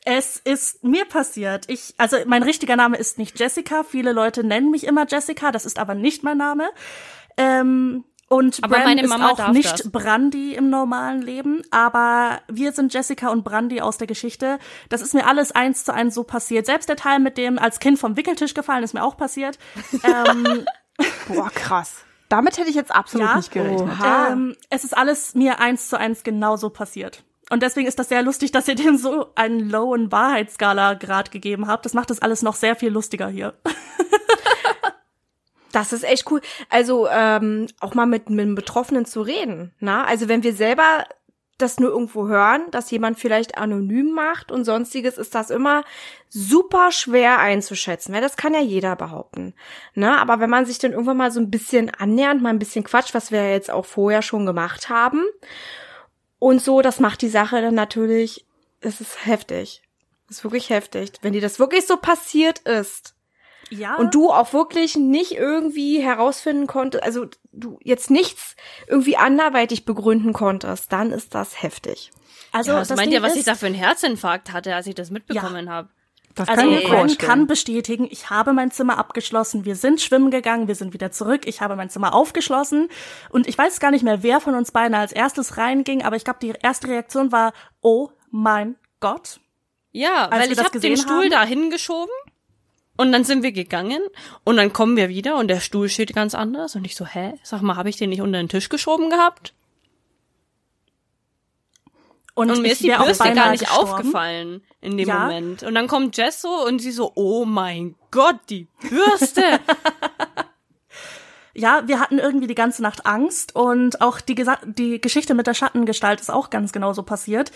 Speaker 3: Es ist mir passiert. Ich, also mein richtiger Name ist nicht Jessica. Viele Leute nennen mich immer Jessica. Das ist aber nicht mein Name. Ähm, und
Speaker 4: Aber meine
Speaker 3: ist auch nicht
Speaker 4: das.
Speaker 3: Brandy im normalen Leben. Aber wir sind Jessica und Brandy aus der Geschichte. Das ist mir alles eins zu eins so passiert. Selbst der Teil mit dem als Kind vom Wickeltisch gefallen ist mir auch passiert. ähm,
Speaker 2: Boah, krass. Damit hätte ich jetzt absolut
Speaker 3: Ja.
Speaker 2: nicht gerechnet.
Speaker 3: Ähm, es ist alles mir eins zu eins genauso passiert. Und deswegen ist das sehr lustig, dass ihr dem so einen lowen Wahrheitsskala-Grad gegeben habt. Das macht das alles noch sehr viel lustiger hier.
Speaker 1: Das ist echt cool. Also ähm, auch mal mit, mit einem Betroffenen zu reden. Na? Also wenn wir selber das nur irgendwo hören, dass jemand vielleicht anonym macht und sonstiges, ist das immer super schwer einzuschätzen, weil das kann ja jeder behaupten. Ne? Aber wenn man sich dann irgendwann mal so ein bisschen annähernd, mal ein bisschen Quatsch, was wir ja jetzt auch vorher schon gemacht haben und so, das macht die Sache dann natürlich, es ist heftig. Es ist wirklich heftig. Wenn dir das wirklich so passiert ist,
Speaker 3: Ja.
Speaker 1: und du auch wirklich nicht irgendwie herausfinden konntest, also du jetzt nichts irgendwie anderweitig begründen konntest, dann ist das heftig.
Speaker 3: also
Speaker 4: ja, was
Speaker 3: das
Speaker 4: meint
Speaker 3: Ding
Speaker 4: ihr, was
Speaker 3: ist,
Speaker 4: ich da für einen Herzinfarkt hatte, als ich das mitbekommen habe?
Speaker 2: Das
Speaker 3: Also
Speaker 2: kann ich
Speaker 3: Gwen kann bestätigen, ich habe mein Zimmer abgeschlossen. Wir sind schwimmen gegangen, wir sind wieder zurück. Ich habe mein Zimmer aufgeschlossen und ich weiß gar nicht mehr, wer von uns beiden als erstes reinging, aber ich glaube, die erste Reaktion war, oh mein Gott.
Speaker 4: Ja,
Speaker 3: Als
Speaker 4: weil ich
Speaker 3: das
Speaker 4: habe den Stuhl
Speaker 3: haben?
Speaker 4: da hingeschoben und dann sind wir gegangen und dann kommen wir wieder und der Stuhl steht ganz anders und ich so, hä? Sag mal, habe ich den nicht unter den Tisch geschoben gehabt? Und, mir
Speaker 3: ich
Speaker 4: ist die Bürste gar nicht
Speaker 3: gestorben.
Speaker 4: aufgefallen in dem
Speaker 3: Ja.
Speaker 4: Moment. Und dann kommt Jess so und sie so, oh mein Gott, die Bürste.
Speaker 3: Ja, wir hatten irgendwie die ganze Nacht Angst und auch die, Gesa die Geschichte mit der Schattengestalt ist auch ganz genauso passiert.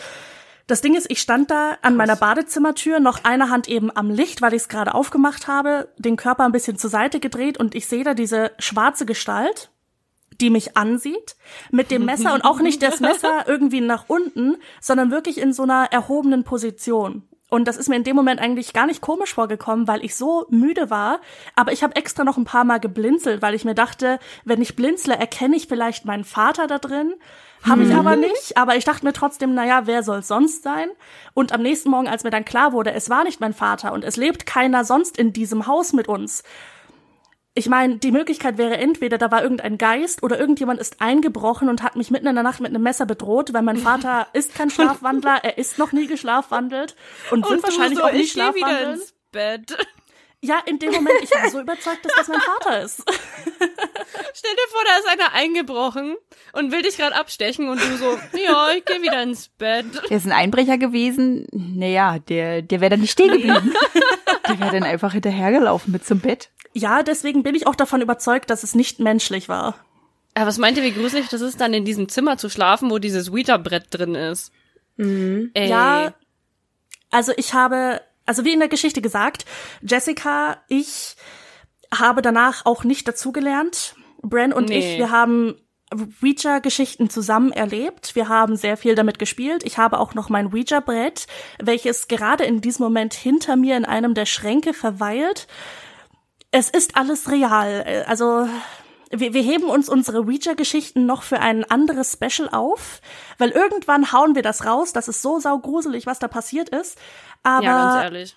Speaker 3: Das Ding ist, ich stand da an meiner Badezimmertür, noch eine Hand eben am Licht, weil ich es gerade aufgemacht habe, den Körper ein bisschen zur Seite gedreht und ich sehe da diese schwarze Gestalt, die mich ansieht, mit dem Messer und auch nicht das Messer irgendwie nach unten, sondern wirklich in so einer erhobenen Position. Und das ist mir in dem Moment eigentlich gar nicht komisch vorgekommen, weil ich so müde war. Aber ich habe extra noch ein paar Mal geblinzelt, weil ich mir dachte, wenn ich blinzle, erkenne ich vielleicht meinen Vater da drin. Habe ich aber nicht. Aber ich dachte mir trotzdem, naja, wer soll sonst sein? Und am nächsten Morgen, als mir dann klar wurde, es war nicht mein Vater und es lebt keiner sonst in diesem Haus mit uns. Ich meine, die Möglichkeit wäre entweder, da war irgendein Geist oder irgendjemand ist eingebrochen und hat mich mitten in der Nacht mit einem Messer bedroht, weil mein Vater ist kein Schlafwandler, er ist noch nie geschlafwandelt und, wird
Speaker 4: du
Speaker 3: wahrscheinlich
Speaker 4: so,
Speaker 3: auch nie schlafwandeln.
Speaker 4: ins Bett.
Speaker 3: Ja, in dem Moment, ich war so überzeugt, dass das mein Vater ist.
Speaker 4: Stell dir vor, da ist einer eingebrochen und will dich gerade abstechen und du so, ja, ich gehe wieder ins Bett.
Speaker 2: Der ist ein Einbrecher gewesen. Naja, der, der wäre dann nicht stehen geblieben. der wäre dann einfach hinterhergelaufen mit zum Bett.
Speaker 3: Ja, deswegen bin ich auch davon überzeugt, dass es nicht menschlich war.
Speaker 4: Aber was meint ihr, wie gruselig das ist, dann in diesem Zimmer zu schlafen, wo dieses Ouija-Brett drin ist? Ey.
Speaker 3: Ja, also ich habe, also wie in der Geschichte gesagt, Jessica, ich habe danach auch nicht dazugelernt. Bren und
Speaker 4: Nee.
Speaker 3: ich, wir haben Ouija-Geschichten zusammen erlebt. Wir haben sehr viel damit gespielt. Ich habe auch noch mein Ouija-Brett, welches gerade in diesem Moment hinter mir in einem der Schränke verweilt. Es ist alles real. Also wir, wir heben uns unsere Ouija-Geschichten noch für ein anderes Special auf, weil irgendwann hauen wir das raus. Das ist so saugruselig, was da passiert ist. Aber
Speaker 4: ja, ganz ehrlich.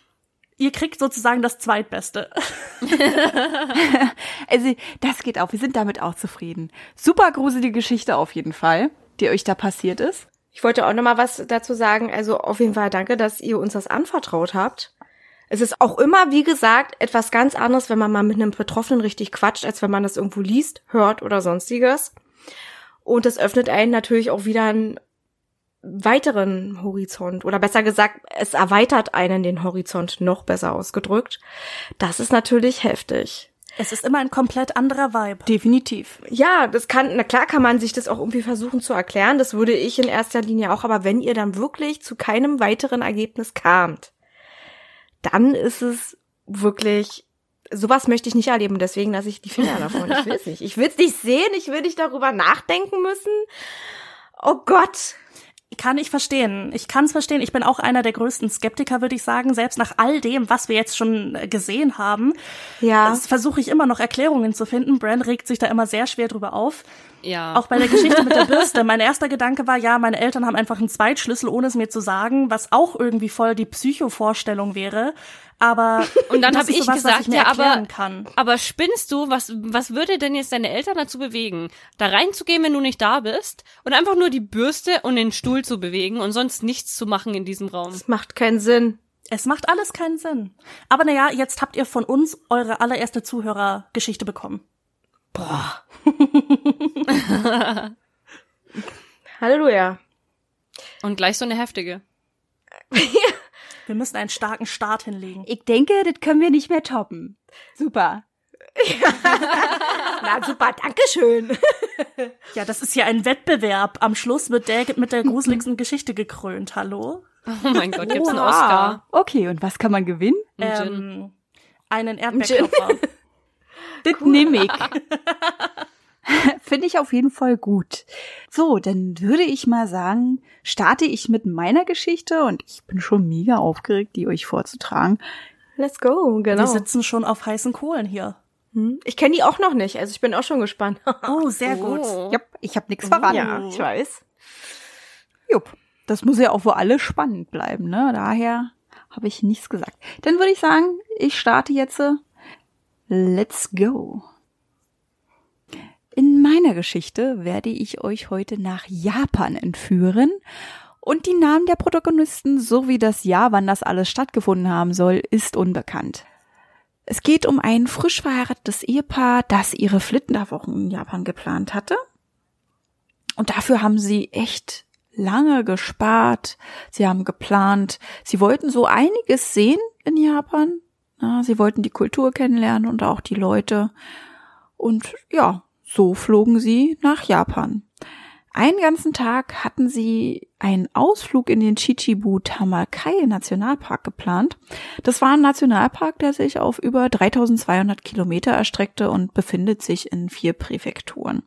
Speaker 3: Ihr kriegt sozusagen das Zweitbeste.
Speaker 2: Also, das geht auch. Wir sind damit auch zufrieden. Super gruselige Geschichte auf jeden Fall, die euch da passiert ist.
Speaker 1: Ich wollte auch noch mal was dazu sagen. Also auf jeden Fall danke, dass ihr uns das anvertraut habt. Es ist auch immer, wie gesagt, etwas ganz anderes, wenn man mal mit einem Betroffenen richtig quatscht, als wenn man das irgendwo liest, hört oder sonstiges. Und das öffnet einen natürlich auch wieder einen weiteren Horizont. Oder besser gesagt, es erweitert einen den Horizont noch besser ausgedrückt. Das ist natürlich heftig.
Speaker 3: Es ist immer ein komplett anderer Vibe.
Speaker 2: Definitiv.
Speaker 1: Ja, das kann, na klar kann man sich das auch irgendwie versuchen zu erklären. Das würde ich in erster Linie auch. Aber wenn ihr dann wirklich zu keinem weiteren Ergebnis kamt, dann ist es wirklich, sowas möchte ich nicht erleben. Deswegen lasse ich die Finger davon. Ich will es nicht. Ich will es nicht sehen. Ich will nicht darüber nachdenken müssen. Oh Gott.
Speaker 3: Kann ich verstehen. Ich kann es verstehen. Ich bin auch einer der größten Skeptiker, würde ich sagen. Selbst nach all dem, was wir jetzt schon äh, gesehen haben,
Speaker 1: Ja.
Speaker 3: das versuche ich immer noch Erklärungen zu finden. Bran regt sich da immer sehr schwer drüber auf.
Speaker 4: Ja.
Speaker 3: Auch bei der Geschichte mit der Bürste. Mein erster Gedanke war, ja, meine Eltern haben einfach einen Zweitschlüssel, ohne es mir zu sagen, was auch irgendwie voll die Psycho-Vorstellung wäre. Aber
Speaker 4: Und dann habe ich
Speaker 3: sowas, was
Speaker 4: gesagt,
Speaker 3: ich mir
Speaker 4: ja, aber,
Speaker 3: kann.
Speaker 4: aber spinnst du? Was, was würde denn jetzt deine Eltern dazu bewegen, da reinzugehen, wenn du nicht da bist und einfach nur die Bürste und den Stuhl zu bewegen und sonst nichts zu machen in diesem Raum?
Speaker 1: Das macht keinen Sinn.
Speaker 3: Es macht alles keinen Sinn. Aber naja, jetzt habt ihr von uns eure allererste Zuhörergeschichte bekommen.
Speaker 1: Halleluja.
Speaker 4: Und gleich so eine heftige.
Speaker 3: Wir müssen einen starken Start hinlegen.
Speaker 2: Ich denke, das können wir nicht mehr toppen. Super.
Speaker 1: Na super, Dankeschön.
Speaker 3: Ja, das ist ja ein Wettbewerb am Schluss mit der, mit der gruseligsten Geschichte gekrönt. Hallo?
Speaker 4: Oh mein Gott, gibt's einen
Speaker 2: Oha.
Speaker 4: Oscar?
Speaker 2: Okay, und was kann man gewinnen?
Speaker 3: Ähm, einen Erdbeerklopfer.
Speaker 2: Das nehme ich. Finde ich auf jeden Fall gut. So, dann würde ich mal sagen, starte ich mit meiner Geschichte und ich bin schon mega aufgeregt, die euch vorzutragen.
Speaker 1: Let's go,
Speaker 3: Wir
Speaker 1: genau.
Speaker 3: sitzen schon auf heißen Kohlen hier.
Speaker 1: Hm. Ich kenne die auch noch nicht, also ich bin auch schon gespannt.
Speaker 3: Oh, sehr gut.
Speaker 4: Oh.
Speaker 2: Ja, ich habe nichts verraten.
Speaker 1: ja, ich weiß.
Speaker 2: Jupp. Das muss ja auch für alle spannend bleiben, ne? Daher habe ich nichts gesagt. Dann würde ich sagen, ich starte jetzt. Let's go. In meiner Geschichte werde ich euch heute nach Japan entführen und die Namen der Protagonisten sowie das Jahr, wann das alles stattgefunden haben soll, ist unbekannt. Es geht um ein frisch verheiratetes Ehepaar, das ihre Flitterwochen in Japan geplant hatte. Und dafür haben sie echt lange gespart. Sie haben geplant. Sie wollten so einiges sehen in Japan. Ja, sie wollten die Kultur kennenlernen und auch die Leute. Und ja, so flogen sie nach Japan. Einen ganzen Tag hatten sie einen Ausflug in den Chichibu Tamakai Nationalpark geplant. Das war ein Nationalpark, der sich auf über 3200 Kilometer erstreckte und befindet sich in vier Präfekturen.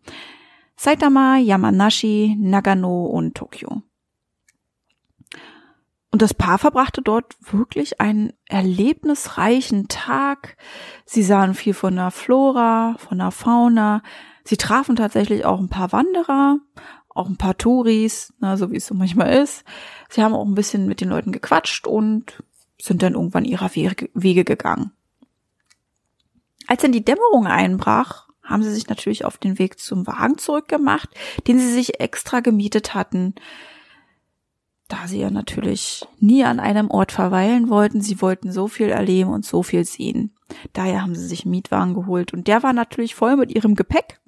Speaker 2: Saitama, Yamanashi, Nagano und Tokio. Und das Paar verbrachte dort wirklich einen erlebnisreichen Tag. Sie sahen viel von der Flora, von der Fauna. Sie trafen tatsächlich auch ein paar Wanderer, auch ein paar Touris, na, so wie es so manchmal ist. Sie haben auch ein bisschen mit den Leuten gequatscht und sind dann irgendwann ihrer Wege Wege gegangen. Als dann die Dämmerung einbrach, haben sie sich natürlich auf den Weg zum Wagen zurückgemacht, den sie sich extra gemietet hatten, da sie ja natürlich nie an einem Ort verweilen wollten. Sie wollten so viel erleben und so viel sehen. Daher haben sie sich einen Mietwagen geholt und der war natürlich voll mit ihrem Gepäck,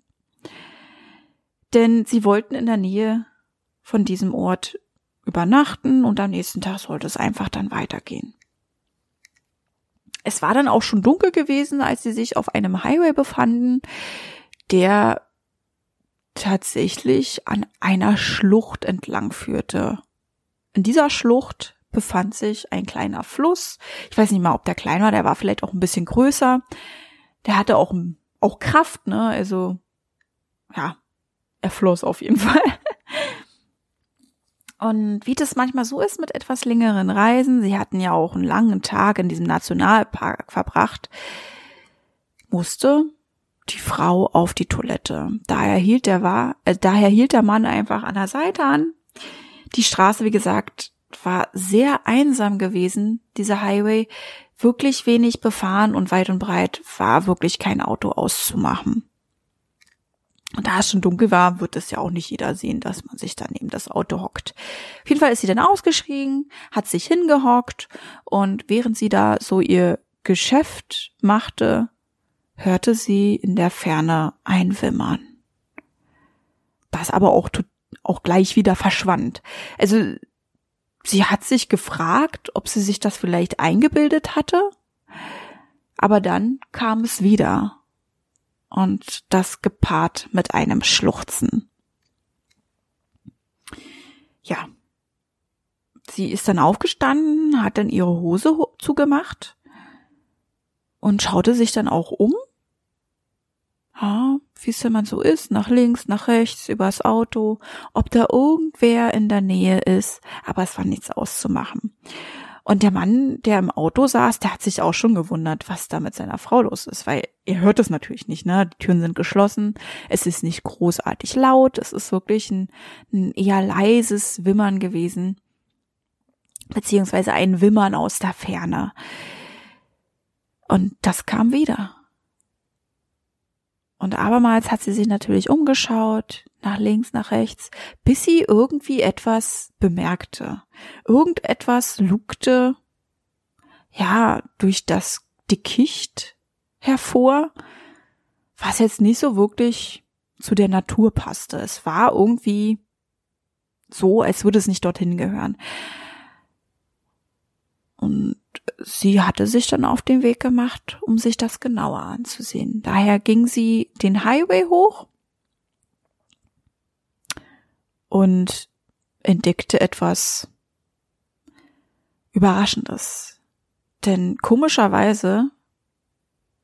Speaker 2: denn sie wollten in der Nähe von diesem Ort übernachten und am nächsten Tag sollte es einfach dann weitergehen. Es war dann auch schon dunkel gewesen, als sie sich auf einem Highway befanden, der tatsächlich an einer Schlucht entlang führte. In dieser Schlucht befand sich ein kleiner Fluss. Ich weiß nicht mal, ob der klein war, der war vielleicht auch ein bisschen größer. Der hatte auch, auch Kraft, ne? Also, ja, er floss auf jeden Fall. Und wie das manchmal so ist mit etwas längeren Reisen, sie hatten ja auch einen langen Tag in diesem Nationalpark verbracht, musste die Frau auf die Toilette. Daher hielt der war, äh, daher hielt der Mann einfach an der Seite an. Die Straße, wie gesagt, war sehr einsam gewesen, dieser Highway, wirklich wenig befahren und weit und breit war wirklich kein Auto auszumachen. Und da es schon dunkel war, wird es ja auch nicht jeder sehen, dass man sich dann neben das Auto hockt. Auf jeden Fall ist sie dann ausgeschrien, hat sich hingehockt und während sie da so ihr Geschäft machte, hörte sie in der Ferne ein Wimmern. Das aber auch, auch gleich wieder verschwand. Also sie hat sich gefragt, ob sie sich das vielleicht eingebildet hatte, aber dann kam es wieder und das gepaart mit einem Schluchzen. Ja. Sie ist dann aufgestanden, hat dann ihre Hose ho- zugemacht und schaute sich dann auch um. Ja, wie es man so ist, nach links, nach rechts, übers Auto, ob da irgendwer in der Nähe ist, aber es war nichts auszumachen. Und der Mann, der im Auto saß, der hat sich auch schon gewundert, was da mit seiner Frau los ist, weil er hört es natürlich nicht, ne? Die Türen sind geschlossen, es ist nicht großartig laut, es ist wirklich ein, ein eher leises Wimmern gewesen, beziehungsweise ein Wimmern aus der Ferne. Und das kam wieder. Und abermals hat sie sich natürlich umgeschaut, nach links, nach rechts, bis sie irgendwie etwas bemerkte. Irgendetwas lugte, ja, durch das Dickicht hervor, was jetzt nicht so wirklich zu der Natur passte. Es war irgendwie so, als würde es nicht dorthin gehören. Und sie hatte sich dann auf den Weg gemacht, um sich das genauer anzusehen. Daher ging sie den Highway hoch und entdeckte etwas Überraschendes. Denn komischerweise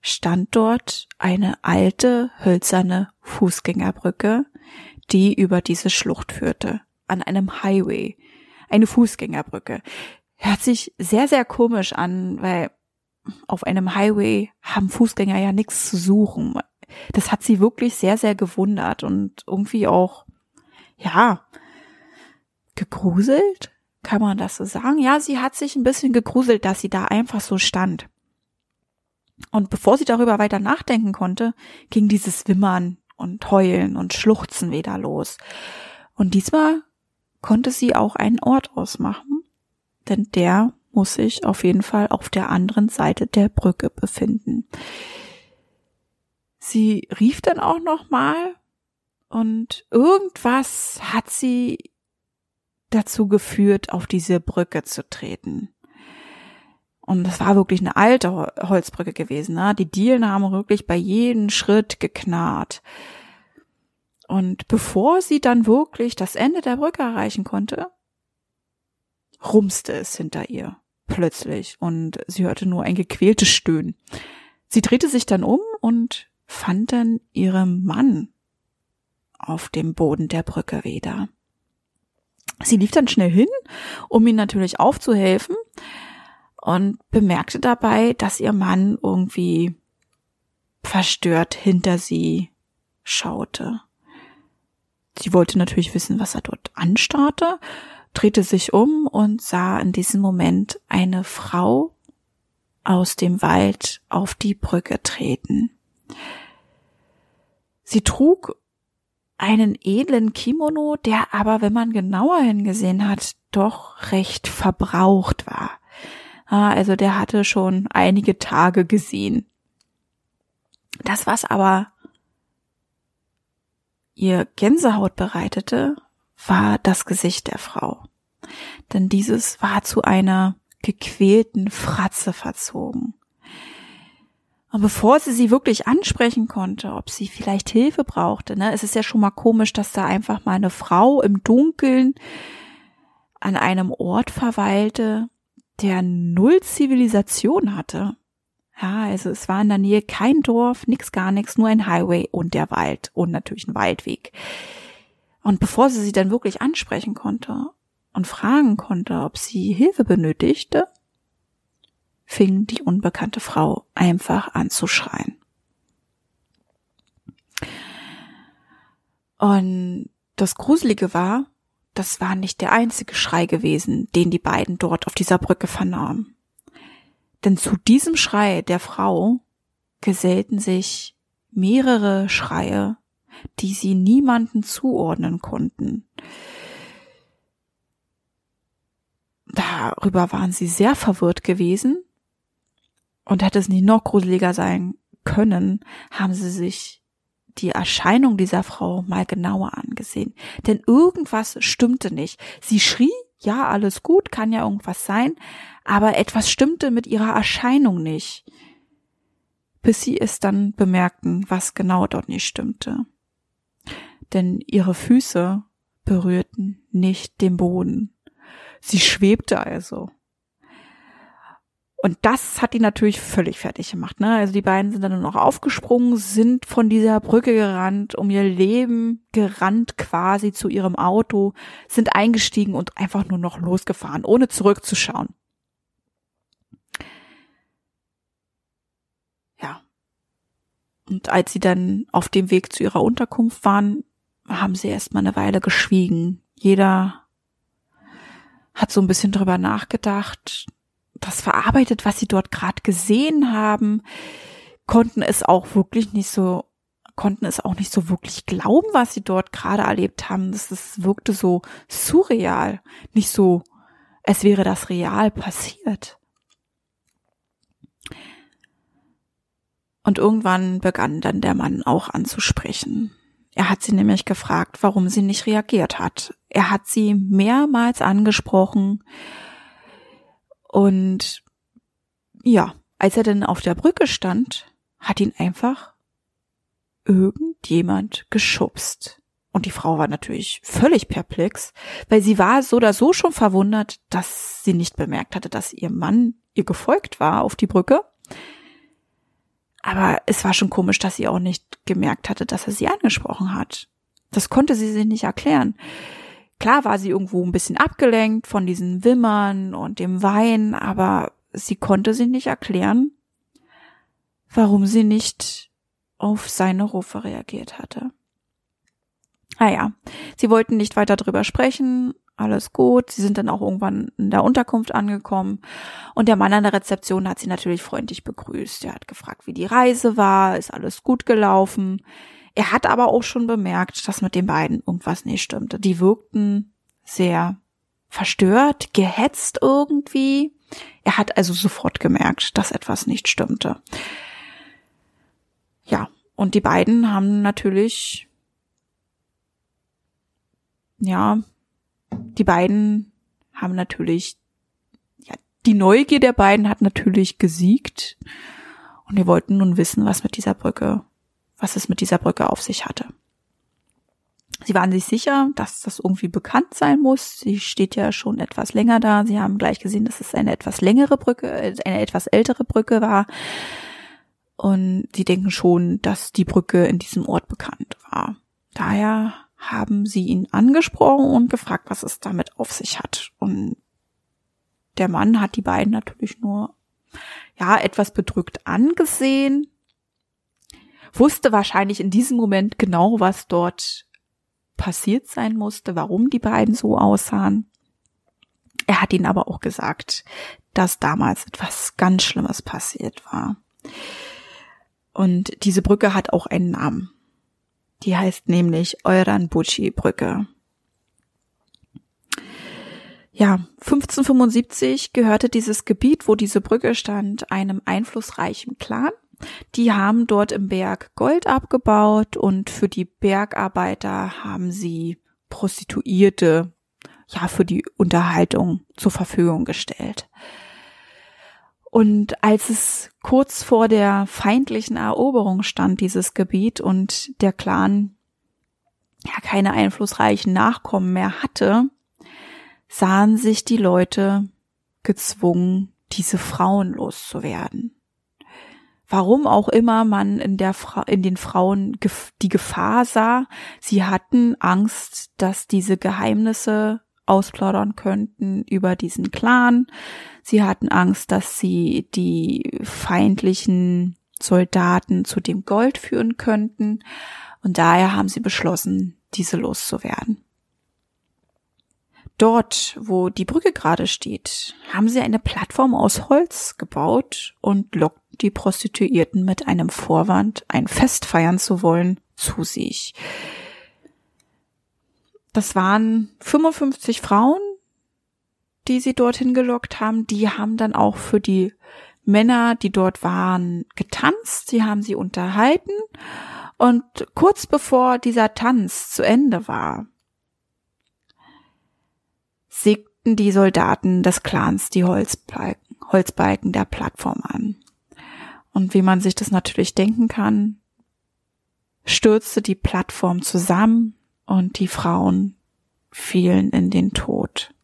Speaker 2: stand dort eine alte hölzerne Fußgängerbrücke, die über diese Schlucht führte, an einem Highway, eine Fußgängerbrücke. Hört sich sehr, sehr komisch an, weil auf einem Highway haben Fußgänger ja nichts zu suchen. Das hat sie wirklich sehr, sehr gewundert und irgendwie auch, ja, gegruselt? Kann man das so sagen? Ja, sie hat sich ein bisschen gegruselt, dass sie da einfach so stand. Und bevor sie darüber weiter nachdenken konnte, ging dieses Wimmern und Heulen und Schluchzen wieder los. Und diesmal konnte sie auch einen Ort ausmachen, denn der muss sich auf jeden Fall auf der anderen Seite der Brücke befinden. Sie rief dann auch noch mal und irgendwas hat sie dazu geführt, auf diese Brücke zu treten. Und das war wirklich eine alte Holzbrücke gewesen. Ne? Die Dielen haben wirklich bei jedem Schritt geknarrt. Und bevor sie dann wirklich das Ende der Brücke erreichen konnte, rumste es hinter ihr plötzlich und sie hörte nur ein gequältes Stöhnen. Sie drehte sich dann um und fand dann ihren Mann auf dem Boden der Brücke wieder. Sie lief dann schnell hin, um ihm natürlich aufzuhelfen und bemerkte dabei, dass ihr Mann irgendwie verstört hinter sie schaute. Sie wollte natürlich wissen, was er dort anstarrte, drehte sich um und sah in diesem Moment eine Frau aus dem Wald auf die Brücke treten. Sie trug einen edlen Kimono, der aber, wenn man genauer hingesehen hat, doch recht verbraucht war. Also der hatte schon einige Tage gesehen. Das, was aber ihr Gänsehaut bereitete, war das Gesicht der Frau. Denn dieses war zu einer gequälten Fratze verzogen. Und bevor sie sie wirklich ansprechen konnte, ob sie vielleicht Hilfe brauchte, ne, es ist ja schon mal komisch, dass da einfach mal eine Frau im Dunkeln an einem Ort verweilte, der null Zivilisation hatte. Ja, also es war in der Nähe kein Dorf, nix gar nichts, nur ein Highway und der Wald und natürlich ein Waldweg. Und bevor sie sie dann wirklich ansprechen konnte und fragen konnte, ob sie Hilfe benötigte, fing die unbekannte Frau einfach an zu schreien. Und das Gruselige war, das war nicht der einzige Schrei gewesen, den die beiden dort auf dieser Brücke vernahmen. Denn zu diesem Schrei der Frau gesellten sich mehrere Schreie, die sie niemanden zuordnen konnten. Darüber waren sie sehr verwirrt gewesen, und hätte es nicht noch gruseliger sein können, haben sie sich die Erscheinung dieser Frau mal genauer angesehen. Denn irgendwas stimmte nicht. Sie schrie, ja, alles gut, kann ja irgendwas sein, aber etwas stimmte mit ihrer Erscheinung nicht. Bis sie es dann bemerkten, was genau dort nicht stimmte. Denn ihre Füße berührten nicht den Boden. Sie schwebte also. Und das hat die natürlich völlig fertig gemacht. Ne? Also die beiden sind dann nur noch aufgesprungen, sind von dieser Brücke gerannt, um ihr Leben gerannt quasi zu ihrem Auto, sind eingestiegen und einfach nur noch losgefahren, ohne zurückzuschauen. Ja. Und als sie dann auf dem Weg zu ihrer Unterkunft waren, haben sie erstmal eine Weile geschwiegen. Jeder hat so ein bisschen drüber nachgedacht, das verarbeitet, was sie dort gerade gesehen haben, konnten es auch wirklich nicht so konnten es auch nicht so wirklich glauben, was sie dort gerade erlebt haben. Das, das wirkte so surreal, nicht so, es wäre das real passiert. Und irgendwann begann dann der Mann auch anzusprechen. Er hat sie nämlich gefragt, warum sie nicht reagiert hat. Er hat sie mehrmals angesprochen, und ja, als er dann auf der Brücke stand, hat ihn einfach irgendjemand geschubst. Und die Frau war natürlich völlig perplex, weil sie war so oder so schon verwundert, dass sie nicht bemerkt hatte, dass ihr Mann ihr gefolgt war auf die Brücke. Aber es war schon komisch, dass sie auch nicht gemerkt hatte, dass er sie angesprochen hat. Das konnte sie sich nicht erklären. Klar war sie irgendwo ein bisschen abgelenkt von diesen Wimmern und dem Wein, aber sie konnte sich nicht erklären, warum sie nicht auf seine Rufe reagiert hatte. Naja, ah sie wollten nicht weiter drüber sprechen, alles gut. Sie sind dann auch irgendwann in der Unterkunft angekommen und der Mann an der Rezeption hat sie natürlich freundlich begrüßt. Er hat gefragt, wie die Reise war, ist alles gut gelaufen. Er hat aber auch schon bemerkt, dass mit den beiden irgendwas nicht stimmte. Die wirkten sehr verstört, gehetzt irgendwie. Er hat also sofort gemerkt, dass etwas nicht stimmte. Ja, und die beiden haben natürlich ja, die beiden haben natürlich, ja, die Neugier der beiden hat natürlich gesiegt. Und die wollten nun wissen, was mit dieser Brücke, was es mit dieser Brücke auf sich hatte. Sie waren sich sicher, dass das irgendwie bekannt sein muss. Sie steht ja schon etwas länger da. Sie haben gleich gesehen, dass es eine etwas längere Brücke, eine etwas ältere Brücke war. Und sie denken schon, dass die Brücke in diesem Ort bekannt war. Daher haben sie ihn angesprochen und gefragt, was es damit auf sich hat. Und der Mann hat die beiden natürlich nur, ja, etwas bedrückt angesehen, wusste wahrscheinlich in diesem Moment genau, was dort passiert sein musste, warum die beiden so aussahen. Er hat ihnen aber auch gesagt, dass damals etwas ganz Schlimmes passiert war. Und diese Brücke hat auch einen Namen. Die heißt nämlich Euranbuchi-Brücke. Ja, 1575 gehörte dieses Gebiet, wo diese Brücke stand, einem einflussreichen Clan. Die haben dort im Berg Gold abgebaut und für die Bergarbeiter haben sie Prostituierte ja für die Unterhaltung zur Verfügung gestellt. Und als es kurz vor der feindlichen Eroberung stand, dieses Gebiet, und der Clan ja keine einflussreichen Nachkommen mehr hatte, sahen sich die Leute gezwungen, diese Frauen loszuwerden. Warum auch immer man in der Fra in den Frauen die Gefahr sah, sie hatten Angst, dass diese Geheimnisse ausplaudern könnten über diesen Clan. Sie hatten Angst, dass sie die feindlichen Soldaten zu dem Gold führen könnten. Und daher haben sie beschlossen, diese loszuwerden. Dort, wo die Brücke gerade steht, haben sie eine Plattform aus Holz gebaut und lockten die Prostituierten mit einem Vorwand, ein Fest feiern zu wollen, zu sich. Das waren 55 Frauen, die sie dorthin gelockt haben. Die haben dann auch für die Männer, die dort waren, getanzt. Sie haben sie unterhalten. Und kurz bevor dieser Tanz zu Ende war, sägten die Soldaten des Clans die Holzbalken, Holzbalken der Plattform an. Und wie man sich das natürlich denken kann, stürzte die Plattform zusammen und die Frauen fielen in den Tod.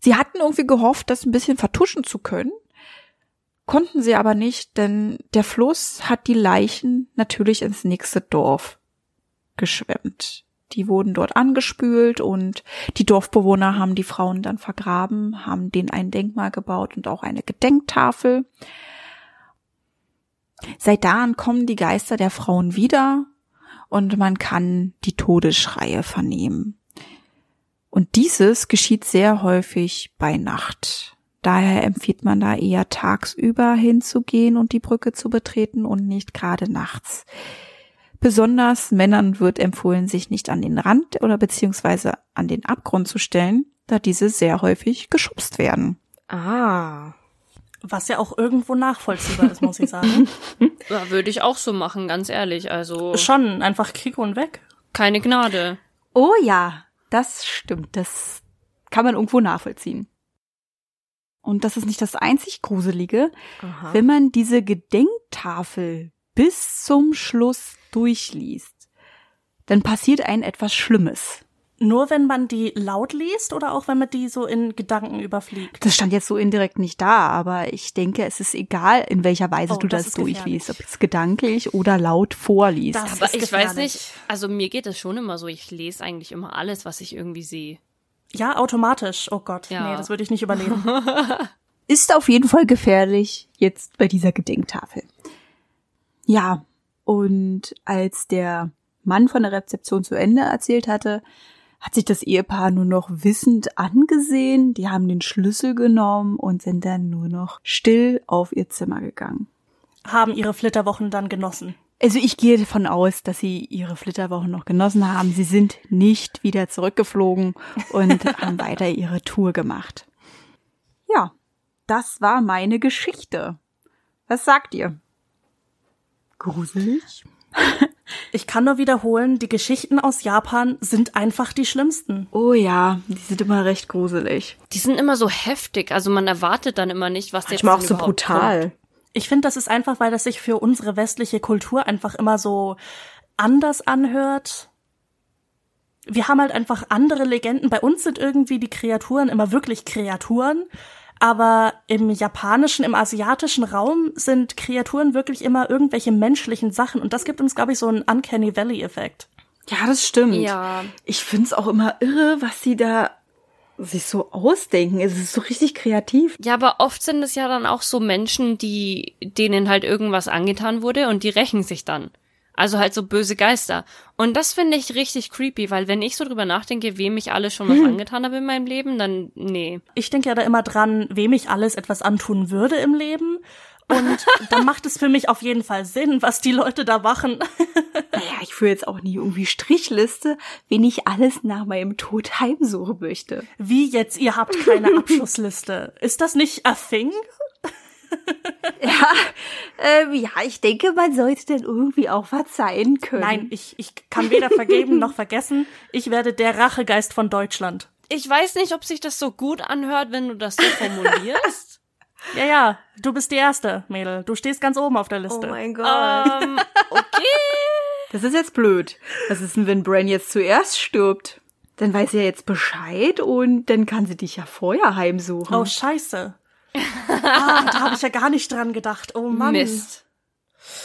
Speaker 2: Sie hatten irgendwie gehofft, das ein bisschen vertuschen zu können, konnten sie aber nicht, denn der Fluss hat die Leichen natürlich ins nächste Dorf geschwemmt. Die wurden dort angespült und die Dorfbewohner haben die Frauen dann vergraben, haben denen ein Denkmal gebaut und auch eine Gedenktafel. Seit da an kommen die Geister der Frauen wieder und man kann die Todesschreie vernehmen. Und dieses geschieht sehr häufig bei Nacht. Daher empfiehlt man da eher tagsüber hinzugehen und die Brücke zu betreten und nicht gerade nachts. Besonders Männern wird empfohlen, sich nicht an den Rand oder beziehungsweise an den Abgrund zu stellen, da diese sehr häufig geschubst werden.
Speaker 1: Ah.
Speaker 3: Was ja auch irgendwo nachvollziehbar ist, muss ich sagen.
Speaker 4: ja, würde ich auch so machen, ganz ehrlich. Also.
Speaker 3: Schon, einfach Kick und weg.
Speaker 4: Keine Gnade.
Speaker 2: Oh ja, das stimmt. Das kann man irgendwo nachvollziehen. und das ist nicht das einzig Gruselige, wenn man diese Gedenktafel bis zum Schluss durchliest, dann passiert ein etwas Schlimmes.
Speaker 3: Nur wenn man die laut liest oder auch wenn man die so in Gedanken überfliegt?
Speaker 2: Das stand jetzt so indirekt nicht da, aber ich denke, es ist egal, in welcher Weise
Speaker 3: Oh,
Speaker 2: du
Speaker 3: das
Speaker 2: das, durchliest, ob es gedanklich oder laut vorliest.
Speaker 3: Das
Speaker 4: Aber
Speaker 3: ist
Speaker 4: ich
Speaker 3: gefährlich.
Speaker 4: weiß nicht, also mir geht es schon immer so, ich lese eigentlich immer alles, was ich irgendwie sehe.
Speaker 3: Ja, automatisch. Oh Gott,
Speaker 4: Ja.
Speaker 3: nee, das würde ich nicht überleben.
Speaker 2: ist auf jeden Fall gefährlich jetzt bei dieser Gedenktafel. Ja, und als der Mann von der Rezeption zu Ende erzählt hatte, hat sich das Ehepaar nur noch wissend angesehen. Die haben den Schlüssel genommen und sind dann nur noch still auf ihr Zimmer gegangen.
Speaker 3: Haben ihre Flitterwochen dann genossen.
Speaker 2: Also ich gehe davon aus, dass sie ihre Flitterwochen noch genossen haben. Sie sind nicht wieder zurückgeflogen und haben weiter ihre Tour gemacht. Ja, das war meine Geschichte. Was sagt ihr? Gruselig?
Speaker 3: Ich kann nur wiederholen, die Geschichten aus Japan sind einfach die schlimmsten.
Speaker 2: Oh ja, die sind immer recht gruselig.
Speaker 4: Die sind immer so heftig, also man erwartet dann immer nicht, was jetzt
Speaker 1: Manchmal auch so brutal.
Speaker 4: Kommt.
Speaker 3: Ich finde, das ist einfach, weil das sich für unsere westliche Kultur einfach immer so anders anhört. Wir haben halt einfach andere Legenden. Bei uns sind irgendwie die Kreaturen immer wirklich Kreaturen. Aber im japanischen, im asiatischen Raum sind Kreaturen wirklich immer irgendwelche menschlichen Sachen. Und das gibt uns, glaube ich, so einen Uncanny Valley-Effekt.
Speaker 2: Ja, das stimmt.
Speaker 4: Ja.
Speaker 2: Ich find's auch immer irre, was sie da sich so ausdenken. Es ist so richtig kreativ.
Speaker 4: Ja, aber oft sind es ja dann auch so Menschen, die denen halt irgendwas angetan wurde und die rächen sich dann. Also halt so böse Geister. Und das finde ich richtig creepy, weil wenn ich so drüber nachdenke, wem ich alles schon was angetan habe in meinem Leben, dann nee.
Speaker 3: Ich denke ja da immer dran, wem ich alles etwas antun würde im Leben. Und dann macht es für mich auf jeden Fall Sinn, was die Leute da machen.
Speaker 2: Naja, ich führe jetzt auch nie irgendwie Strichliste, wen ich alles nach meinem Tod heimsuchen möchte.
Speaker 3: Wie jetzt, ihr habt keine Abschussliste. Ist das nicht a thing?
Speaker 2: Ja, ähm, ja, ich denke, man sollte dann irgendwie auch verzeihen können.
Speaker 3: Nein, ich, ich kann weder vergeben noch vergessen. Ich werde der Rachegeist von Deutschland.
Speaker 4: Ich weiß nicht, ob sich das so gut anhört, wenn du das so formulierst.
Speaker 3: Ja, ja, du bist die Erste, Mädel. Du stehst ganz oben auf der
Speaker 1: Oh
Speaker 3: Liste.
Speaker 1: mein Gott.
Speaker 4: ähm, okay.
Speaker 2: Das ist jetzt blöd. Was ist denn, wenn Bran jetzt zuerst stirbt? Dann weiß sie ja jetzt Bescheid und dann kann sie dich ja vorher heimsuchen.
Speaker 3: oh, scheiße. Ah, da habe ich ja gar nicht dran gedacht. Oh Mann.
Speaker 4: Mist.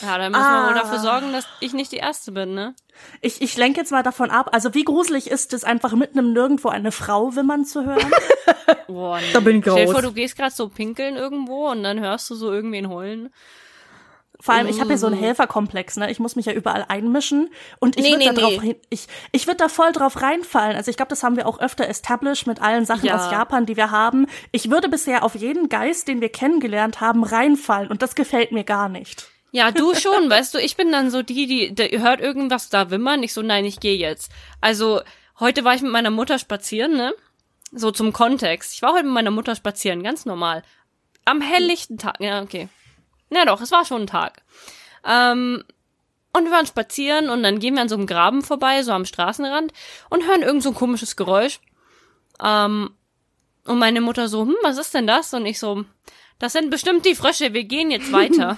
Speaker 4: Ja, dann müssen wir wohl
Speaker 3: Ah.
Speaker 4: dafür sorgen, dass ich nicht die Erste bin, ne?
Speaker 3: Ich, ich lenke jetzt mal davon ab. Also wie gruselig ist es, einfach mitten im Nirgendwo eine Frau wimmern zu hören?
Speaker 4: Boah, nee.
Speaker 2: Da bin ich
Speaker 4: Stell dir
Speaker 2: raus.
Speaker 4: vor, du gehst gerade so pinkeln irgendwo und dann hörst du so irgendwen heulen.
Speaker 3: Vor allem, ich habe ja so einen Helferkomplex, ne? Ich muss mich ja überall einmischen und ich
Speaker 4: Nee,
Speaker 3: würd
Speaker 4: nee,
Speaker 3: da drauf
Speaker 4: nee.
Speaker 3: hin, ich ich würde da voll drauf reinfallen. Also ich glaube, das haben wir auch öfter established mit allen Sachen
Speaker 4: Ja.
Speaker 3: aus Japan, die wir haben. Ich würde bisher auf jeden Geist, den wir kennengelernt haben, reinfallen und das gefällt mir gar nicht.
Speaker 4: Ja, du schon, weißt du, ich bin dann so die, die, die hört irgendwas da wimmern. Ich so, nein, ich gehe jetzt. Also, heute war ich mit meiner Mutter spazieren, ne? So zum Kontext. Ich war heute mit meiner Mutter spazieren, ganz normal. Am helllichten Tag, ja, okay. Na doch, es war schon ein Tag. Ähm, und wir waren spazieren und dann gehen wir an so einem Graben vorbei, so am Straßenrand und hören irgend so ein komisches Geräusch. Ähm, und meine Mutter so, hm, was ist denn das? Und ich so, das sind bestimmt die Frösche, wir gehen jetzt weiter.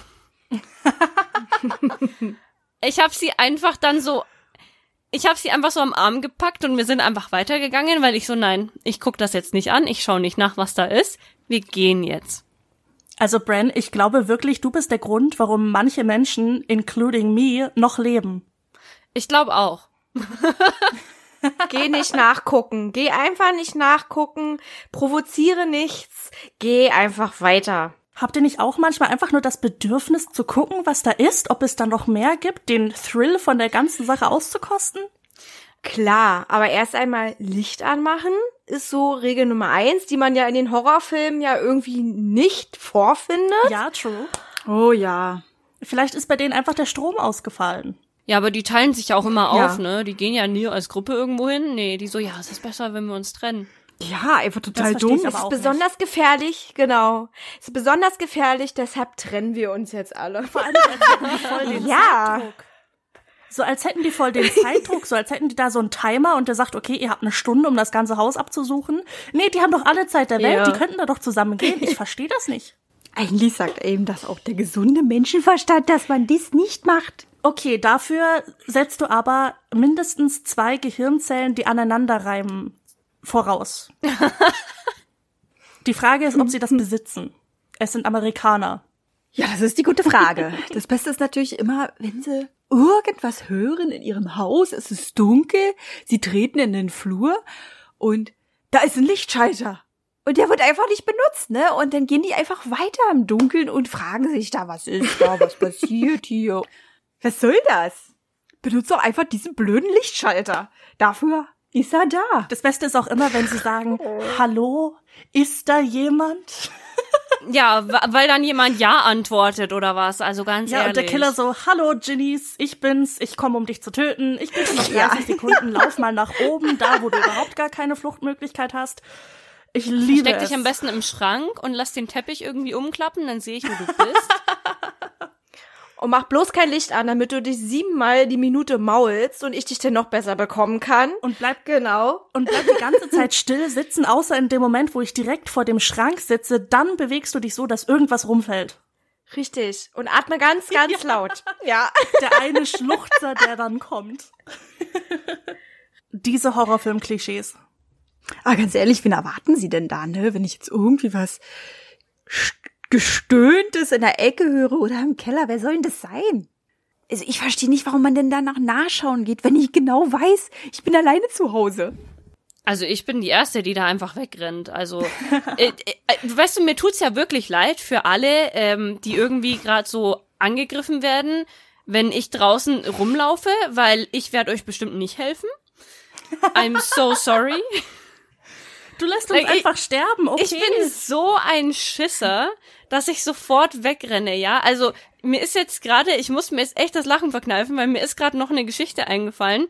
Speaker 4: ich habe sie einfach dann so, ich habe sie einfach so am Arm gepackt und wir sind einfach weitergegangen, weil ich so, nein, ich guck das jetzt nicht an, ich schaue nicht nach, was da ist. Wir gehen jetzt.
Speaker 3: Also Bran, ich glaube wirklich, du bist der Grund, warum manche Menschen, including me, noch leben.
Speaker 4: Ich glaube auch.
Speaker 1: Geh nicht nachgucken. Geh einfach nicht nachgucken. Provoziere nichts. Geh einfach weiter.
Speaker 3: Habt ihr nicht auch manchmal einfach nur das Bedürfnis zu gucken, was da ist, ob es da noch mehr gibt, den Thrill von der ganzen Sache auszukosten?
Speaker 1: Klar, aber erst einmal Licht anmachen ist so Regel Nummer eins, die man ja in den Horrorfilmen ja irgendwie nicht vorfindet.
Speaker 3: Ja, true.
Speaker 2: Oh ja.
Speaker 3: Vielleicht ist bei denen einfach der Strom ausgefallen.
Speaker 4: Ja, aber die teilen sich ja auch immer
Speaker 1: Ja.
Speaker 4: auf, ne? Die gehen ja nie als Gruppe irgendwo hin. Nee, die so, ja, es ist besser, wenn wir uns trennen.
Speaker 2: Ja, einfach total
Speaker 3: versteh
Speaker 2: dumm.
Speaker 3: aber
Speaker 1: ist besonders gefährlich, genau. Ist besonders gefährlich, deshalb trennen wir uns jetzt alle.
Speaker 3: Vor allem, voll den
Speaker 1: Ja.
Speaker 3: Zeitdruck. So als hätten die voll den Zeitdruck, so als hätten die da so einen Timer und der sagt, okay, ihr habt eine Stunde, um das ganze Haus abzusuchen. Nee, die haben doch alle Zeit der Welt,
Speaker 1: Ja.
Speaker 3: die könnten da doch zusammen gehen. Ich verstehe das nicht.
Speaker 2: Eigentlich sagt eben das auch der gesunde Menschenverstand, dass man dies nicht macht.
Speaker 3: Okay, dafür setzt du aber mindestens zwei Gehirnzellen, die aneinander reimen, voraus. Die Frage ist, ob sie das besitzen. Es sind Amerikaner.
Speaker 2: Ja, das ist die gute Frage. Das Beste ist natürlich immer, wenn sie irgendwas hören in ihrem Haus, es ist dunkel, sie treten in den Flur und da ist ein Lichtschalter. Und der wird einfach nicht benutzt, ne? Und dann gehen die einfach weiter im Dunkeln und fragen sich da, was ist da, was passiert hier? Was soll das? Benutzt doch einfach diesen blöden Lichtschalter. Dafür ist er da.
Speaker 3: Das Beste ist auch immer, wenn sie sagen, hallo, ist da jemand?
Speaker 4: Ja, weil dann jemand Ja antwortet oder was. Also ganz
Speaker 3: Ja,
Speaker 4: ehrlich.
Speaker 3: und der Killer so, hallo Ginnies, ich bin's, ich komme, um dich zu töten. Ich bitte noch 30 Sekunden, lauf mal nach oben, da, wo du überhaupt gar keine Fluchtmöglichkeit hast. Ich liebe
Speaker 4: Steck
Speaker 3: es.
Speaker 4: dich am besten im Schrank und lass den Teppich irgendwie umklappen, dann sehe ich, wo du bist.
Speaker 1: Und mach bloß kein Licht an, damit du dich siebenmal die Minute maulst und ich dich dann noch besser bekommen kann.
Speaker 3: und bleib
Speaker 1: Genau.
Speaker 3: und bleib die ganze Zeit still sitzen, außer in dem Moment, wo ich direkt vor dem Schrank sitze, dann bewegst du dich so, dass irgendwas rumfällt.
Speaker 1: Richtig. Und atme ganz, ganz laut. Ja.
Speaker 3: Der eine Schluchzer, der dann kommt. Diese Horrorfilm-Klischees.
Speaker 2: Aber ganz ehrlich, wen erwarten Sie denn da, ne? Wenn ich jetzt irgendwie was Gestöhntes in der Ecke höre oder im Keller, wer soll denn das sein? Also ich verstehe nicht, warum man denn danach nachschauen geht, wenn ich genau weiß, ich bin alleine zu Hause.
Speaker 4: Also ich bin die Erste, die da einfach wegrennt. Also, äh, äh, weißt du, mir tut's ja wirklich leid für alle, ähm, die irgendwie gerade so angegriffen werden, wenn ich draußen rumlaufe, weil ich werde euch bestimmt nicht helfen. I'm so sorry.
Speaker 3: Du lässt uns
Speaker 4: Like, ich-
Speaker 3: einfach sterben, okay?
Speaker 4: Ich bin so ein Schisser, dass ich sofort wegrenne, ja. Also mir ist jetzt gerade, ich muss mir jetzt echt das Lachen verkneifen, weil mir ist gerade noch eine Geschichte eingefallen,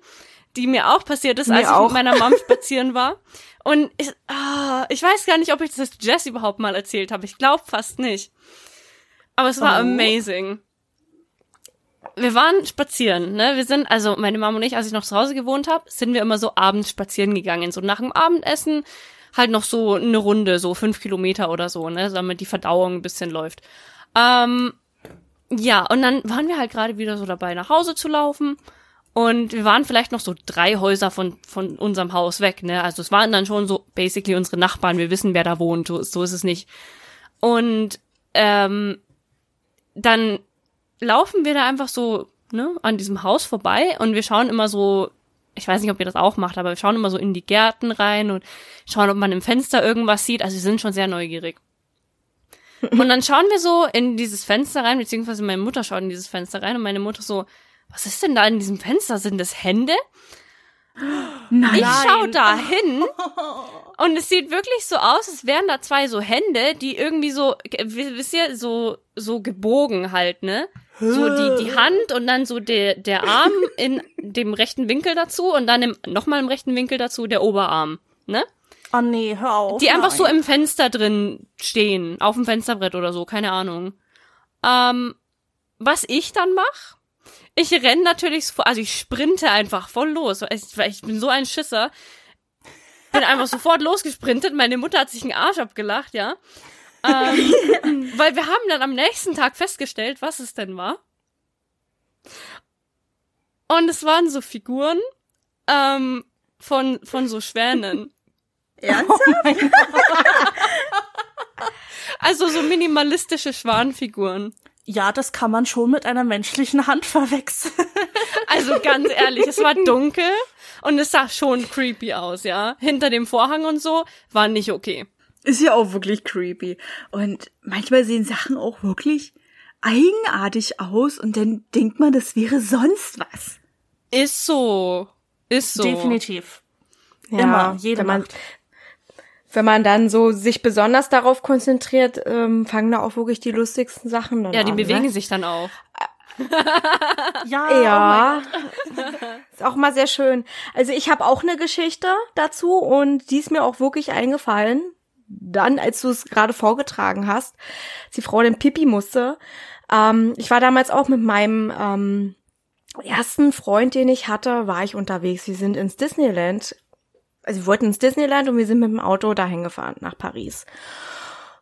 Speaker 4: die mir auch passiert ist,
Speaker 1: Mir
Speaker 4: als ich
Speaker 1: auch.
Speaker 4: mit meiner Mom spazieren war. Und ich, ah, ich weiß gar nicht, ob ich das Jess überhaupt mal erzählt habe. Ich glaube fast nicht. Aber es war
Speaker 1: Oh.
Speaker 4: amazing. Wir waren spazieren, ne? Wir sind, also meine Mom und ich, als ich noch zu Hause gewohnt habe, sind wir immer so abends spazieren gegangen. So nach dem Abendessen halt noch so eine Runde, so fünf Kilometer oder so, ne? Damit die Verdauung ein bisschen läuft. Ähm, ja, und dann waren wir halt gerade wieder so dabei, nach Hause zu laufen. Und wir waren vielleicht noch so drei Häuser von, von unserem Haus weg, ne? Also es waren dann schon so basically unsere Nachbarn. Wir wissen, wer da wohnt. So, so ist es nicht. Und ähm, dann laufen wir da einfach so ne, an diesem Haus vorbei und wir schauen immer so, ich weiß nicht, ob ihr das auch macht, aber wir schauen immer so in die Gärten rein und schauen, ob man im Fenster irgendwas sieht. Also wir sind schon sehr neugierig. Und dann schauen wir so in dieses Fenster rein, beziehungsweise meine Mutter schaut in dieses Fenster rein und meine Mutter so, was ist denn da in diesem Fenster? Sind das Hände?
Speaker 2: Nein.
Speaker 4: Ich schau da hin und es sieht wirklich so aus, als wären da zwei so Hände, die irgendwie so, wisst ihr, so, so gebogen halt, ne? So die, die Hand und dann so der, der Arm in dem rechten Winkel dazu und dann im, nochmal im rechten Winkel dazu der Oberarm, ne?
Speaker 3: Oh nee, hör auf.
Speaker 4: Die einfach so
Speaker 3: nein.
Speaker 4: im Fenster drin stehen, auf dem Fensterbrett oder so, keine Ahnung. Ähm, was ich dann mach? Ich renn natürlich, so- also ich sprinte einfach voll los, weil ich, weil ich bin so ein Schisser. Bin einfach sofort losgesprintet. Meine Mutter hat sich einen Arsch abgelacht, ja. Ähm, weil wir haben dann am nächsten Tag festgestellt, was es denn war. Und es waren so Figuren ähm, von, von so Schwänen.
Speaker 2: Ernsthaft?
Speaker 4: Also so minimalistische Schwanfiguren.
Speaker 3: Ja, das kann man schon mit einer menschlichen Hand verwechseln.
Speaker 4: Also ganz ehrlich, es war dunkel und es sah schon creepy aus, ja. Hinter dem Vorhang und so war nicht okay.
Speaker 2: Ist ja auch wirklich creepy. Und manchmal sehen Sachen auch wirklich eigenartig aus und dann denkt man, das wäre sonst was.
Speaker 4: Ist so. Ist so.
Speaker 3: Definitiv.
Speaker 1: Ja,
Speaker 3: Immer, jede
Speaker 1: wenn man, wenn man dann so sich besonders darauf konzentriert, ähm, fangen da auch wirklich die lustigsten Sachen dann
Speaker 4: Ja, die
Speaker 1: an.
Speaker 4: bewegen
Speaker 1: ne?
Speaker 4: sich dann auch.
Speaker 3: Ja, oh
Speaker 1: Ja, ist auch mal sehr schön. Also ich habe auch eine Geschichte dazu und die ist mir auch wirklich eingefallen. Dann, als du es gerade vorgetragen hast, die Frau den Pipi musste. Ähm, ich war damals auch mit meinem ähm, ersten Freund, den ich hatte, war ich unterwegs. Wir sind ins Disneyland. Also wir wollten ins Disneyland und wir sind mit dem Auto dahin gefahren, nach Paris.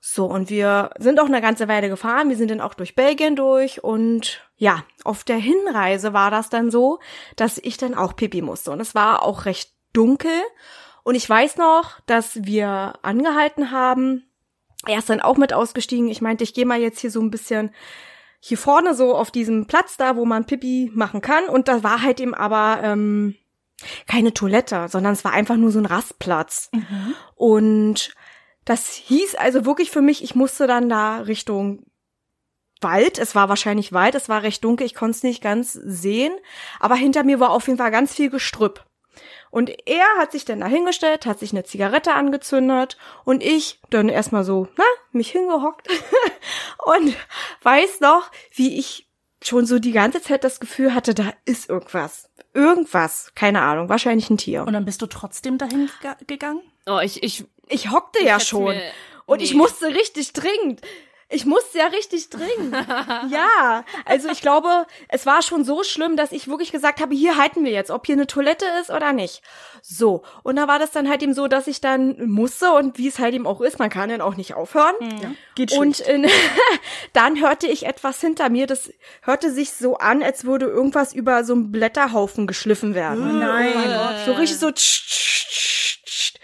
Speaker 1: So, und wir sind auch eine ganze Weile gefahren. Wir sind dann auch durch Belgien durch. Und ja, auf der Hinreise war das dann so, dass ich dann auch pipi musste. Und es war auch recht dunkel. Und ich weiß noch, dass wir angehalten haben. Er ist dann auch mit ausgestiegen. Ich meinte, ich gehe mal jetzt hier so ein bisschen hier vorne so auf diesem Platz da, wo man Pipi machen kann. Und da war halt eben aber ähm, keine Toilette, sondern es war einfach nur so ein Rastplatz. Und das hieß also wirklich für mich, ich musste dann da Richtung Wald. Es war wahrscheinlich Wald, es war recht dunkel, ich konnte es nicht ganz sehen. Aber hinter mir war auf jeden Fall ganz viel Gestrüpp. Und er hat sich dann dahingestellt, hat sich eine Zigarette angezündet und ich dann erstmal so, na, mich hingehockt und weiß noch, wie ich schon so die ganze Zeit das Gefühl hatte, da ist irgendwas. Irgendwas. Keine Ahnung, wahrscheinlich ein Tier.
Speaker 3: Und dann bist du trotzdem dahin gega- gegangen?
Speaker 4: Oh, ich, ich,
Speaker 1: ich hockte ja
Speaker 4: hätt's
Speaker 1: schon.
Speaker 4: mir-
Speaker 1: Und ich
Speaker 4: nee.
Speaker 1: musste richtig dringend. Ich musste ja richtig dringend. ja, also ich glaube, es war schon so schlimm, dass ich wirklich gesagt habe, hier halten wir jetzt, ob hier eine Toilette ist oder nicht. So, und da war das dann halt eben so, dass ich dann musste und wie es halt eben auch ist, man kann dann auch nicht aufhören.
Speaker 2: Geht
Speaker 1: Und in, dann hörte ich etwas hinter mir, das hörte sich so an, als würde irgendwas über so einen Blätterhaufen geschliffen werden.
Speaker 2: nein.
Speaker 1: So richtig so. tsch, tsch, tsch, tsch.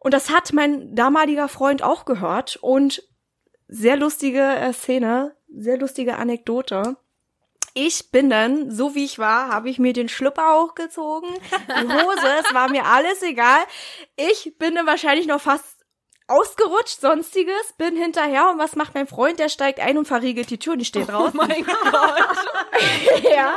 Speaker 1: Und das hat mein damaliger Freund auch gehört und sehr lustige äh, Szene, sehr lustige Anekdote. Ich bin dann, so wie ich war, habe ich mir den Schlüpper hochgezogen, die Hose, es war mir alles egal. Ich bin dann wahrscheinlich noch fast ausgerutscht, sonstiges, bin hinterher und was macht mein Freund? Der steigt ein und verriegelt die Tür und ich stehe drauf.
Speaker 4: oh mein Gott.
Speaker 1: ja.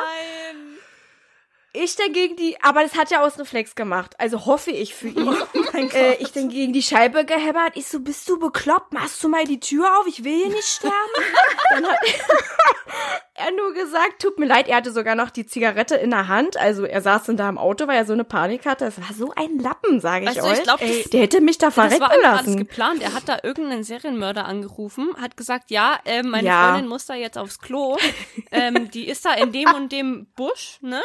Speaker 1: Ich dann gegen die, aber das hat er aus Reflex gemacht. Also hoffe ich für ihn. äh, ich dann gegen die Scheibe gehämmert. Ich so, bist du bekloppt? Machst du mal die Tür auf? Ich will hier nicht sterben. dann hat er nur gesagt, tut mir leid. Er hatte sogar noch die Zigarette in der Hand. Also er saß dann da im Auto, weil er so eine Panik hatte. Das war so ein Lappen, sage ich
Speaker 4: Weißt du,
Speaker 1: euch.
Speaker 4: ich glaub,
Speaker 1: Ey,
Speaker 4: das-
Speaker 1: der hätte mich da
Speaker 4: Das war
Speaker 1: verrecken
Speaker 4: einfach alles
Speaker 1: lassen.
Speaker 4: geplant. Er hat da irgendeinen Serienmörder angerufen, hat gesagt, ja, äh, meine
Speaker 1: Ja.
Speaker 4: Freundin muss da jetzt aufs Klo. ähm, die ist da in dem und dem Busch, ne?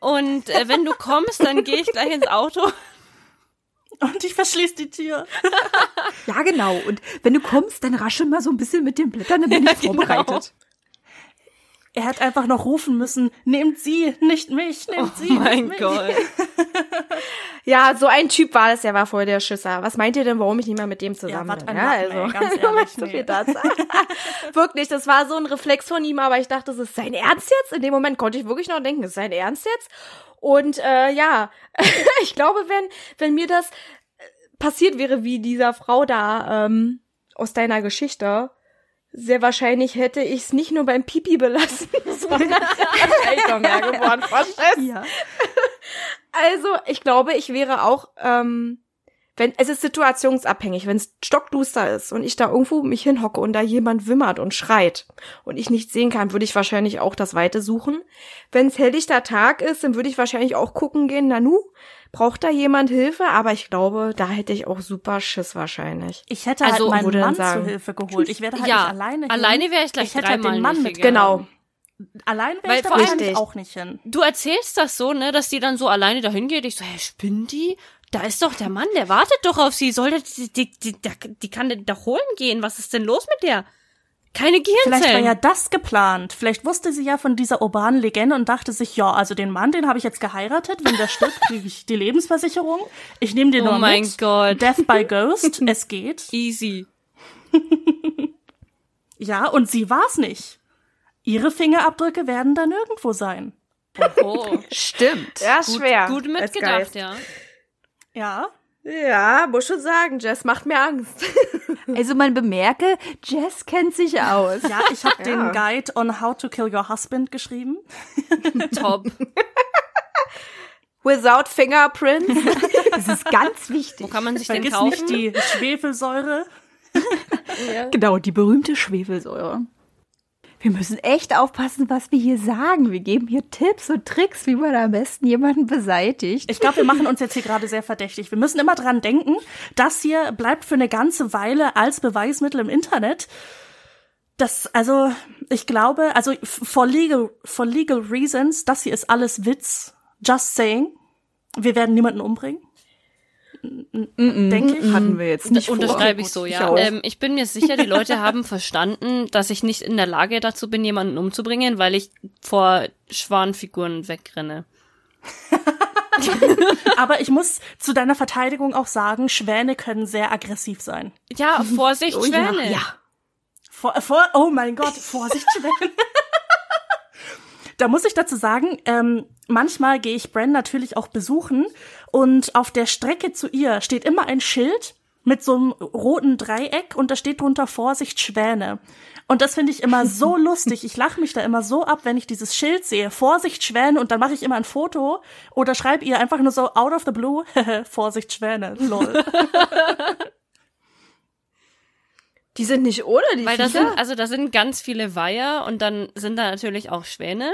Speaker 4: Und äh, wenn du kommst, dann gehe ich gleich ins Auto.
Speaker 3: Und ich verschließ die Tür.
Speaker 2: Ja, genau. Und wenn du kommst, dann raschel mal so ein bisschen mit den Blättern, dann bin ich
Speaker 4: genau.
Speaker 2: vorbereitet.
Speaker 3: Er hätte einfach noch rufen müssen, nehmt sie, nicht mich, nehmt sie.
Speaker 4: Oh mein. Gott.
Speaker 1: Ja, so ein Typ war das. Der war voll der Schisser. Was meint ihr denn, warum ich nicht mehr mit dem zusammen
Speaker 3: was
Speaker 1: bin? Ja, also,
Speaker 3: ey, ganz ehrlich,
Speaker 1: so viel dazu. wirklich, das war so ein Reflex von ihm, aber ich dachte, das ist sein Ernst jetzt? In dem Moment konnte ich wirklich noch denken, das ist sein Ernst jetzt? Und äh, ja, ich glaube, wenn, wenn mir das äh, passiert wäre, wie dieser Frau da ähm, aus deiner Geschichte, sehr wahrscheinlich hätte ich es nicht nur beim Pipi belassen, sondern noch mehr geworden.
Speaker 2: Ja.
Speaker 1: Also, ich glaube, ich wäre auch, ähm, wenn, es ist situationsabhängig, wenn es stockduster ist und ich da irgendwo mich hinhocke und da jemand wimmert und schreit und ich nicht sehen kann, würde ich wahrscheinlich auch das Weite suchen. Wenn es helllichter Tag ist, dann würde ich wahrscheinlich auch gucken gehen, Nanu, braucht da jemand Hilfe? Aber ich glaube, da hätte ich auch super Schiss wahrscheinlich.
Speaker 3: Ich hätte
Speaker 4: Also,
Speaker 3: halt
Speaker 1: wo du
Speaker 3: meinen Mann
Speaker 1: sagen,
Speaker 3: zu Hilfe geholt. Ich wäre halt
Speaker 4: ja,
Speaker 3: nicht alleine hin.
Speaker 4: alleine wäre ich gleich
Speaker 3: Ich hätte halt
Speaker 4: dreimal
Speaker 3: den Mann
Speaker 4: gegangen.
Speaker 1: Genau.
Speaker 3: Allein wäre ich da wahrscheinlich auch nicht hin.
Speaker 4: Du erzählst das so, ne, dass die dann so alleine dahin geht. Ich so, hä, spinnt die? Da ist doch der Mann, der wartet doch auf sie. Soll der, die, die, die, die kann den doch holen gehen. Was ist denn los mit der? Keine
Speaker 3: Vielleicht war
Speaker 4: Gehirnzellen.
Speaker 3: ja das geplant. Vielleicht wusste sie ja von dieser urbanen Legende und dachte sich, ja, also den Mann, den habe ich jetzt geheiratet. Wenn der stirbt, kriege ich die Lebensversicherung. Ich nehme den
Speaker 4: Oh
Speaker 3: nur
Speaker 4: mein
Speaker 3: mit.
Speaker 4: Gott.
Speaker 3: Death by Ghost. es geht.
Speaker 4: Easy.
Speaker 3: Ja, und sie war's nicht. Ihre Fingerabdrücke werden da nirgendwo sein.
Speaker 4: Oh,
Speaker 2: Stimmt.
Speaker 1: Ja,
Speaker 4: gut,
Speaker 1: schwer.
Speaker 4: gut mitgedacht, ja.
Speaker 3: Ja.
Speaker 1: Ja, muss schon sagen, Jess macht mir Angst.
Speaker 2: Also man bemerke, Jess kennt sich aus.
Speaker 3: Ja, ich habe den Guide on How to Kill Your Husband geschrieben.
Speaker 4: Top.
Speaker 1: Without fingerprints.
Speaker 2: Das ist ganz wichtig.
Speaker 4: Wo kann man sich den
Speaker 3: Vergiss
Speaker 4: kaufen?
Speaker 3: nicht die Schwefelsäure.
Speaker 2: Genau, die berühmte Schwefelsäure. Wir müssen echt aufpassen, was wir hier sagen. Wir geben hier Tipps und Tricks, wie man am besten jemanden beseitigt.
Speaker 3: Ich glaube, wir machen uns jetzt hier gerade sehr verdächtig. Wir müssen immer dran denken, das hier bleibt für eine ganze Weile als Beweismittel im Internet. Das, also, ich glaube, also for legal, for legal reasons, das hier ist alles Witz. Just saying. Wir werden niemanden umbringen. Denke ich.
Speaker 2: Hatten wir jetzt nicht.
Speaker 4: Unterschreibe ich so,
Speaker 2: ich
Speaker 4: ja.
Speaker 2: auch.
Speaker 4: ähm, ich bin mir sicher, die Leute haben verstanden, dass ich nicht in der Lage dazu bin, jemanden umzubringen, weil ich vor Schwanfiguren wegrenne.
Speaker 3: Aber ich muss zu deiner Verteidigung auch sagen, Schwäne können sehr aggressiv sein.
Speaker 4: Ja, Vorsicht,
Speaker 2: Oh ja,
Speaker 4: Schwäne.
Speaker 2: ja.
Speaker 3: Vor, vor, oh mein Gott, Vorsicht, Schwäne. da muss ich dazu sagen, ähm, manchmal gehe ich Bren natürlich auch besuchen und auf der Strecke zu ihr steht immer ein Schild mit so einem roten Dreieck und da steht drunter Vorsicht Schwäne. Und das finde ich immer so lustig. Ich lache mich da immer so ab, wenn ich dieses Schild sehe. Vorsicht Schwäne und dann mache ich immer ein Foto oder schreibe ihr einfach nur so out of the blue, Vorsicht Schwäne, lol.
Speaker 1: Die sind nicht ohne die
Speaker 4: Weil da sind, also da sind ganz viele Weiher und dann sind da natürlich auch Schwäne.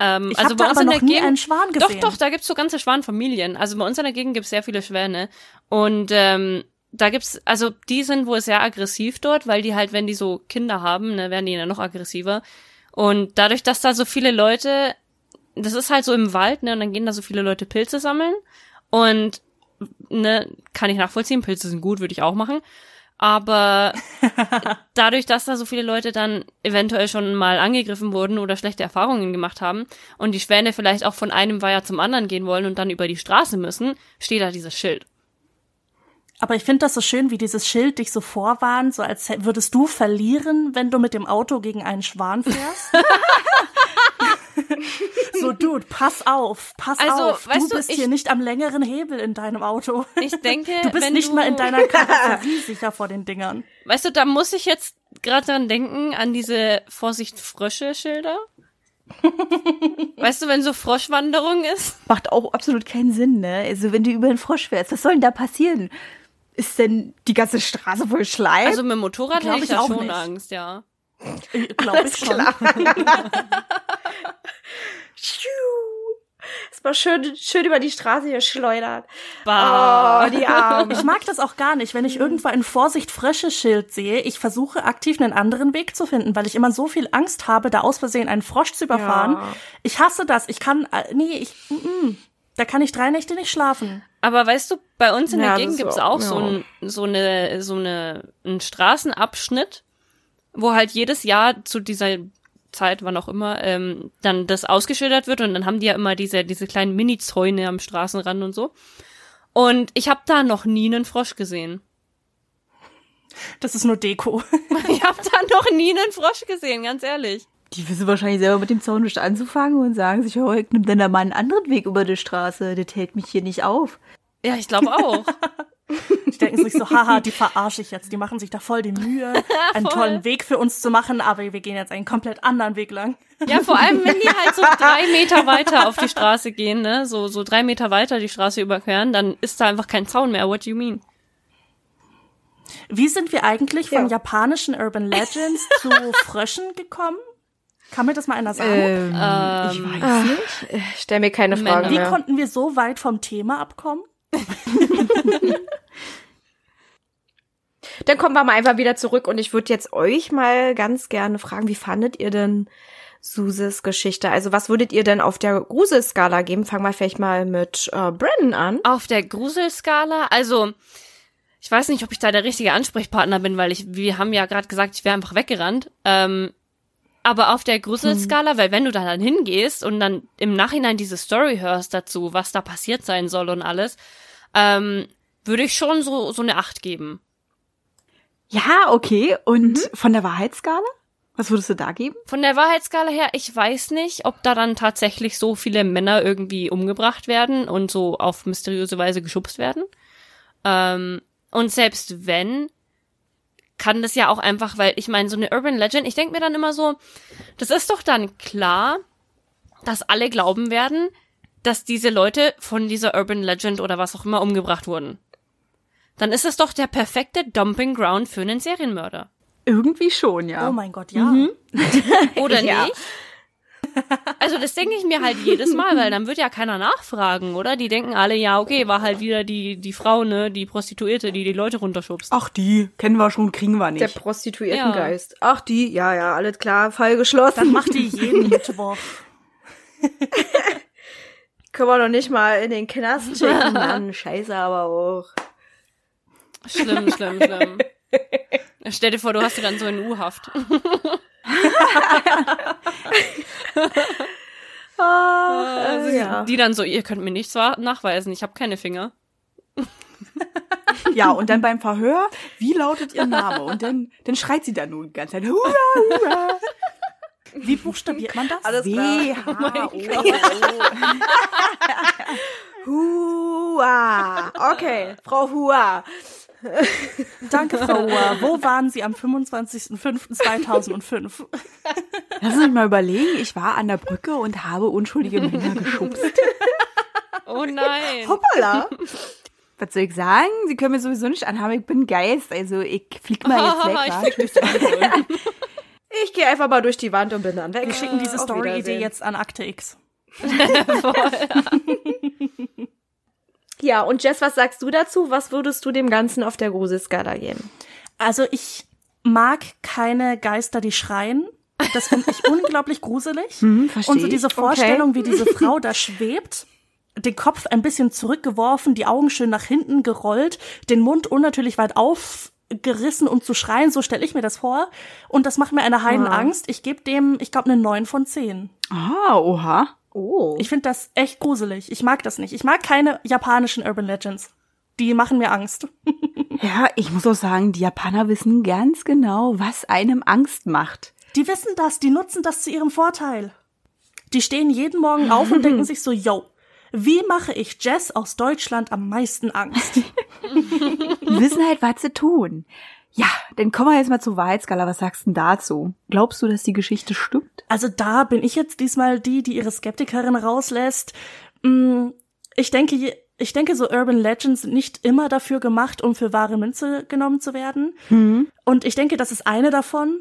Speaker 4: Ähm,
Speaker 3: Ich
Speaker 4: also bei uns
Speaker 3: aber
Speaker 4: in der Gegend,
Speaker 3: einen Schwan gesehen.
Speaker 4: Doch, doch, da gibt's so ganze Schwanfamilien. Also bei uns in der Gegend gibt's sehr viele Schwäne. Und ähm, da gibt's, also die sind wohl sehr aggressiv dort, weil die halt, wenn die so Kinder haben, ne, werden die dann noch aggressiver. Und dadurch, dass da so viele Leute, das ist halt so im Wald, ne, und dann gehen da so viele Leute Pilze sammeln. Und ne, kann ich nachvollziehen, Pilze sind gut, würde ich auch machen. Aber dadurch, dass da so viele Leute dann eventuell schon mal angegriffen wurden oder schlechte Erfahrungen gemacht haben und die Schwäne vielleicht auch von einem Weiher zum anderen gehen wollen und dann über die Straße müssen, steht da dieses Schild.
Speaker 3: Aber ich finde das so schön, wie dieses Schild dich so vorwarnt, so als würdest du verlieren, wenn du mit dem Auto gegen einen Schwan fährst. so, Dude, pass auf, pass
Speaker 4: Also,
Speaker 3: auf. Du
Speaker 4: weißt du,
Speaker 3: bist
Speaker 4: ich-
Speaker 3: hier nicht am längeren Hebel in deinem Auto.
Speaker 4: Ich denke,
Speaker 3: Du bist nicht
Speaker 4: du,
Speaker 3: mal in deiner Karosserie sicher vor den Dingern.
Speaker 4: Weißt du, da muss ich jetzt gerade dran denken, an diese Vorsicht Frösche-Schilder. weißt du, wenn so Froschwanderung ist?
Speaker 2: Macht auch absolut keinen Sinn, ne? Also wenn du über einen Frosch fährst, was soll denn da passieren? Ist denn die ganze Straße voll Schleim?
Speaker 4: Also mit dem Motorrad hätte ich
Speaker 3: ich
Speaker 4: ja
Speaker 3: auch
Speaker 4: schon
Speaker 3: nicht.
Speaker 4: Angst, ja.
Speaker 3: Glaube ich schon.
Speaker 1: Es war schön, schön über die Straße hier schleudert.
Speaker 4: Bah.
Speaker 1: Oh, die Arme.
Speaker 3: Ich mag das auch gar nicht, wenn ich irgendwo ein Vorsicht Frösche Schild sehe. Ich versuche aktiv einen anderen Weg zu finden, weil ich immer so viel Angst habe, da aus Versehen einen Frosch zu überfahren.
Speaker 1: Ja.
Speaker 3: Ich hasse das. Ich kann, äh, nee, ich, mm, mm. da kann ich drei Nächte nicht schlafen.
Speaker 4: Aber weißt du, bei uns in
Speaker 1: Ja,
Speaker 4: der Gegend gibt's
Speaker 1: so-
Speaker 4: auch so,
Speaker 1: ja.
Speaker 4: ein, so eine so eine einen Straßenabschnitt, wo halt jedes Jahr zu dieser Zeit, wann auch immer, ähm, dann das ausgeschildert wird und dann haben die ja immer diese diese kleinen Mini-Zäune am Straßenrand und so. Und ich habe da noch nie einen Frosch gesehen.
Speaker 3: Das ist nur Deko.
Speaker 4: Ich habe da noch nie einen Frosch gesehen, ganz ehrlich.
Speaker 2: die wissen wahrscheinlich selber mit dem Zaun nicht anzufangen und sagen sich, oh, ich nimm dann da mal einen anderen Weg über die Straße. Das hält mich hier nicht auf.
Speaker 4: Ja, ich glaube auch.
Speaker 3: Die denken sich so, haha, die verarsche ich jetzt. Die machen sich da voll die Mühe, einen
Speaker 4: Voll.
Speaker 3: tollen Weg für uns zu machen, aber wir gehen jetzt einen komplett anderen Weg lang.
Speaker 4: Ja, vor allem, wenn die halt so drei Meter weiter auf die Straße gehen, ne, so, so drei Meter weiter die Straße überqueren, dann ist da einfach kein Zaun mehr. What do you mean?
Speaker 3: Wie sind wir eigentlich von
Speaker 1: Ja.
Speaker 3: japanischen Urban Legends zu Fröschen gekommen? Kann mir das mal einer sagen?
Speaker 2: Ähm,
Speaker 4: Ähm,
Speaker 2: ich weiß nicht.
Speaker 1: Ich stell mir keine
Speaker 4: Männer.
Speaker 1: Frage
Speaker 3: Wie
Speaker 1: mehr.
Speaker 3: konnten wir so weit vom Thema abkommen?
Speaker 1: Dann kommen wir mal einfach wieder zurück und ich würde jetzt euch mal ganz gerne fragen, wie fandet ihr denn Suses Geschichte? Also was würdet ihr denn auf der Gruselskala geben? Fangen wir vielleicht mal mit äh, Brandon an.
Speaker 4: Auf der Gruselskala, also ich weiß nicht, ob ich da der richtige Ansprechpartner bin, weil ich, wir haben ja gerade gesagt, ich wäre einfach weggerannt. Ähm, aber auf der Gruselskala, weil wenn du da dann hingehst und dann im Nachhinein diese Story hörst dazu, was da passiert sein soll und alles, ähm, würde ich schon so so eine Acht geben.
Speaker 2: Ja, okay. Und von der Wahrheitsskala? Was würdest du da geben?
Speaker 4: Von der Wahrheitsskala her, ich weiß nicht, ob da dann tatsächlich so viele Männer irgendwie umgebracht werden und so auf mysteriöse Weise geschubst werden. Ähm, und selbst wenn, kann das ja auch einfach, weil ich meine, so eine Urban Legend, ich denke mir dann immer so, das ist doch dann klar, dass alle glauben werden, dass diese Leute von dieser Urban Legend oder was auch immer umgebracht wurden. Dann ist es doch der perfekte Dumping Ground für einen Serienmörder.
Speaker 2: Irgendwie schon, ja.
Speaker 3: Oh mein Gott, ja.
Speaker 4: Oder
Speaker 1: Ja.
Speaker 4: nicht? Also das denke ich mir halt jedes Mal, weil dann wird ja keiner nachfragen, oder? Die denken alle, ja, okay, war halt wieder die, die Frau, ne, die Prostituierte, die die Leute runterschubst.
Speaker 2: Ach, die kennen wir schon, kriegen wir
Speaker 1: Der
Speaker 2: nicht.
Speaker 1: Prostituiertengeist. Ach, die, ja, ja, alles klar, Fall geschlossen.
Speaker 3: Dann macht die jeden Mittwoch.
Speaker 1: Können wir doch nicht mal in den Knast schicken, Mann. Scheiße aber auch.
Speaker 4: Schlimm, schlimm, schlimm. Stell dir vor, du hast die dann so in U-Haft.
Speaker 1: Ah, ja.
Speaker 4: Die dann so, ihr könnt mir nichts nachweisen, ich habe keine Finger.
Speaker 2: Ja, und dann beim Verhör, wie lautet ihr Name? Und dann, dann schreit sie da nun die ganze Zeit, hurra, hurra.
Speaker 3: Wie buchstabiert man das?
Speaker 1: Alles klar.
Speaker 2: W-H-O.
Speaker 1: Hua. Okay, Frau Hua.
Speaker 3: Danke, Frau Uhr. Wo waren Sie am 25.05.2005?
Speaker 2: Lass uns mal überlegen, ich war an der Brücke und habe unschuldige Männer geschubst.
Speaker 4: Oh nein.
Speaker 1: Hoppala.
Speaker 2: Was soll ich sagen? Sie können mir sowieso nicht anhaben, ich bin Geist, also ich flieg mal jetzt weg.
Speaker 4: ich
Speaker 2: wa?
Speaker 4: flieg durch die Wand.
Speaker 1: Ich gehe einfach mal durch die Wand und bin dann weg.
Speaker 3: Wir schicken diese Story-Idee jetzt an Akte X.
Speaker 1: Ja, und Jess, was sagst du dazu? Was würdest du dem Ganzen auf der Gruselskala geben?
Speaker 3: Also ich mag keine Geister, die schreien. Das finde ich unglaublich gruselig.
Speaker 2: Hm,
Speaker 3: Und so diese Vorstellung, wie diese Frau da schwebt, den Kopf ein bisschen zurückgeworfen, die Augen schön nach hinten gerollt, den Mund unnatürlich weit aufgerissen, um zu schreien, so stelle ich mir das vor. Und das macht mir eine Heidenangst. Ich gebe dem, ich glaube, eine 9 von 10.
Speaker 2: Ah, oha.
Speaker 1: Oh.
Speaker 3: Ich finde das echt gruselig. Ich mag das nicht. Ich mag keine japanischen Urban Legends. Die machen mir Angst.
Speaker 2: Ja, ich muss auch sagen, die Japaner wissen ganz genau, was einem Angst macht.
Speaker 3: Die wissen das, die nutzen das zu ihrem Vorteil. Die stehen jeden Morgen auf und denken sich so, yo, wie mache ich Jess aus Deutschland am meisten Angst?
Speaker 2: Die wissen halt, was sie tun. Ja, dann kommen wir jetzt mal zur Wahrheitsskala. Was sagst du denn dazu? Glaubst du, dass die Geschichte stimmt?
Speaker 3: Also da bin ich jetzt diesmal die, die ihre Skeptikerin rauslässt. Mm, Ich denke, ich denke, so Urban Legends sind nicht immer dafür gemacht, um für wahre Münze genommen zu werden. Und ich denke, das ist eine davon.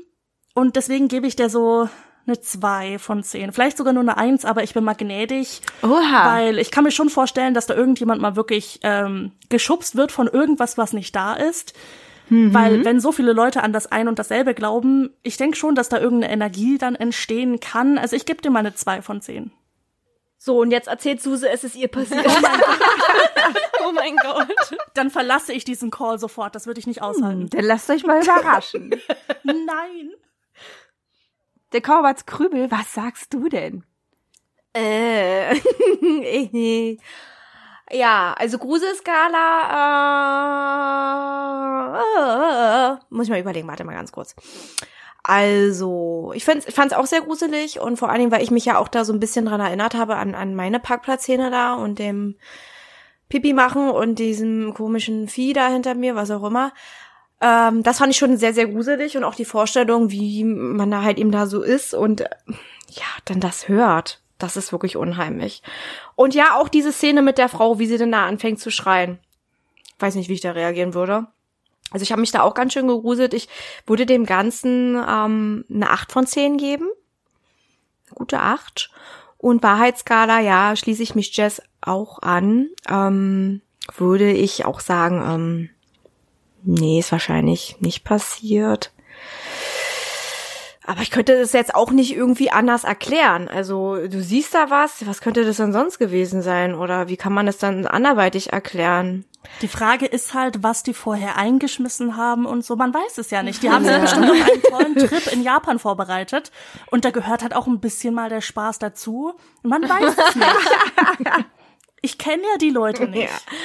Speaker 3: Und deswegen gebe ich der so eine zwei von zehn. Vielleicht sogar nur eine eins, aber ich bin mal gnädig.
Speaker 2: Oha.
Speaker 3: Weil ich kann mir schon vorstellen, dass da irgendjemand mal wirklich ähm, geschubst wird von irgendwas, was nicht da ist. Weil wenn so viele Leute an das ein und dasselbe glauben, ich denke schon, dass da irgendeine Energie dann entstehen kann. Also ich gebe dir mal eine zwei von zehn.
Speaker 1: So, und jetzt erzählt Suse, es ist ihr passiert.
Speaker 4: Oh mein Gott.
Speaker 3: Dann verlasse ich diesen Call sofort. Das würde ich nicht aushalten.
Speaker 2: Dann lasst euch mal überraschen.
Speaker 3: Nein.
Speaker 2: Der Kauberts Krübel, was sagst du denn?
Speaker 1: Äh. ja, also Gruselskala, äh, muss ich mal überlegen, warte mal ganz kurz. Also, ich ich fand's auch sehr gruselig und vor allen Dingen, weil ich mich ja auch da so ein bisschen dran erinnert habe an, an meine Parkplatzszene da und dem Pipi machen und diesem komischen Vieh da hinter mir, was auch immer. Ähm, das fand ich schon sehr, sehr gruselig und auch die Vorstellung, wie man da halt eben da so ist und äh, ja, dann das hört. Das ist wirklich unheimlich. Und ja, auch diese Szene mit der Frau, wie sie denn da anfängt zu schreien. Weiß nicht, wie ich da reagieren würde. Also ich habe mich da auch ganz schön gegruselt. Ich würde dem Ganzen ähm, eine 8 von 10 geben. Gute 8. Und Wahrheitsskala, ja, schließe ich mich Jess auch an. Ähm, würde ich auch sagen, ähm, nee, ist wahrscheinlich nicht passiert. Aber ich könnte das jetzt auch nicht irgendwie anders erklären. Also du siehst da was, was könnte das denn sonst gewesen sein? Oder wie kann man das dann anderweitig erklären?
Speaker 3: Die Frage ist halt, was die vorher eingeschmissen haben und so. Man weiß es ja nicht. Die haben sich bestimmt auf einen tollen Trip in Japan vorbereitet. Und da gehört halt auch ein bisschen mal der Spaß dazu. Man weiß es nicht. Ich kenne ja die Leute nicht.
Speaker 1: Ja,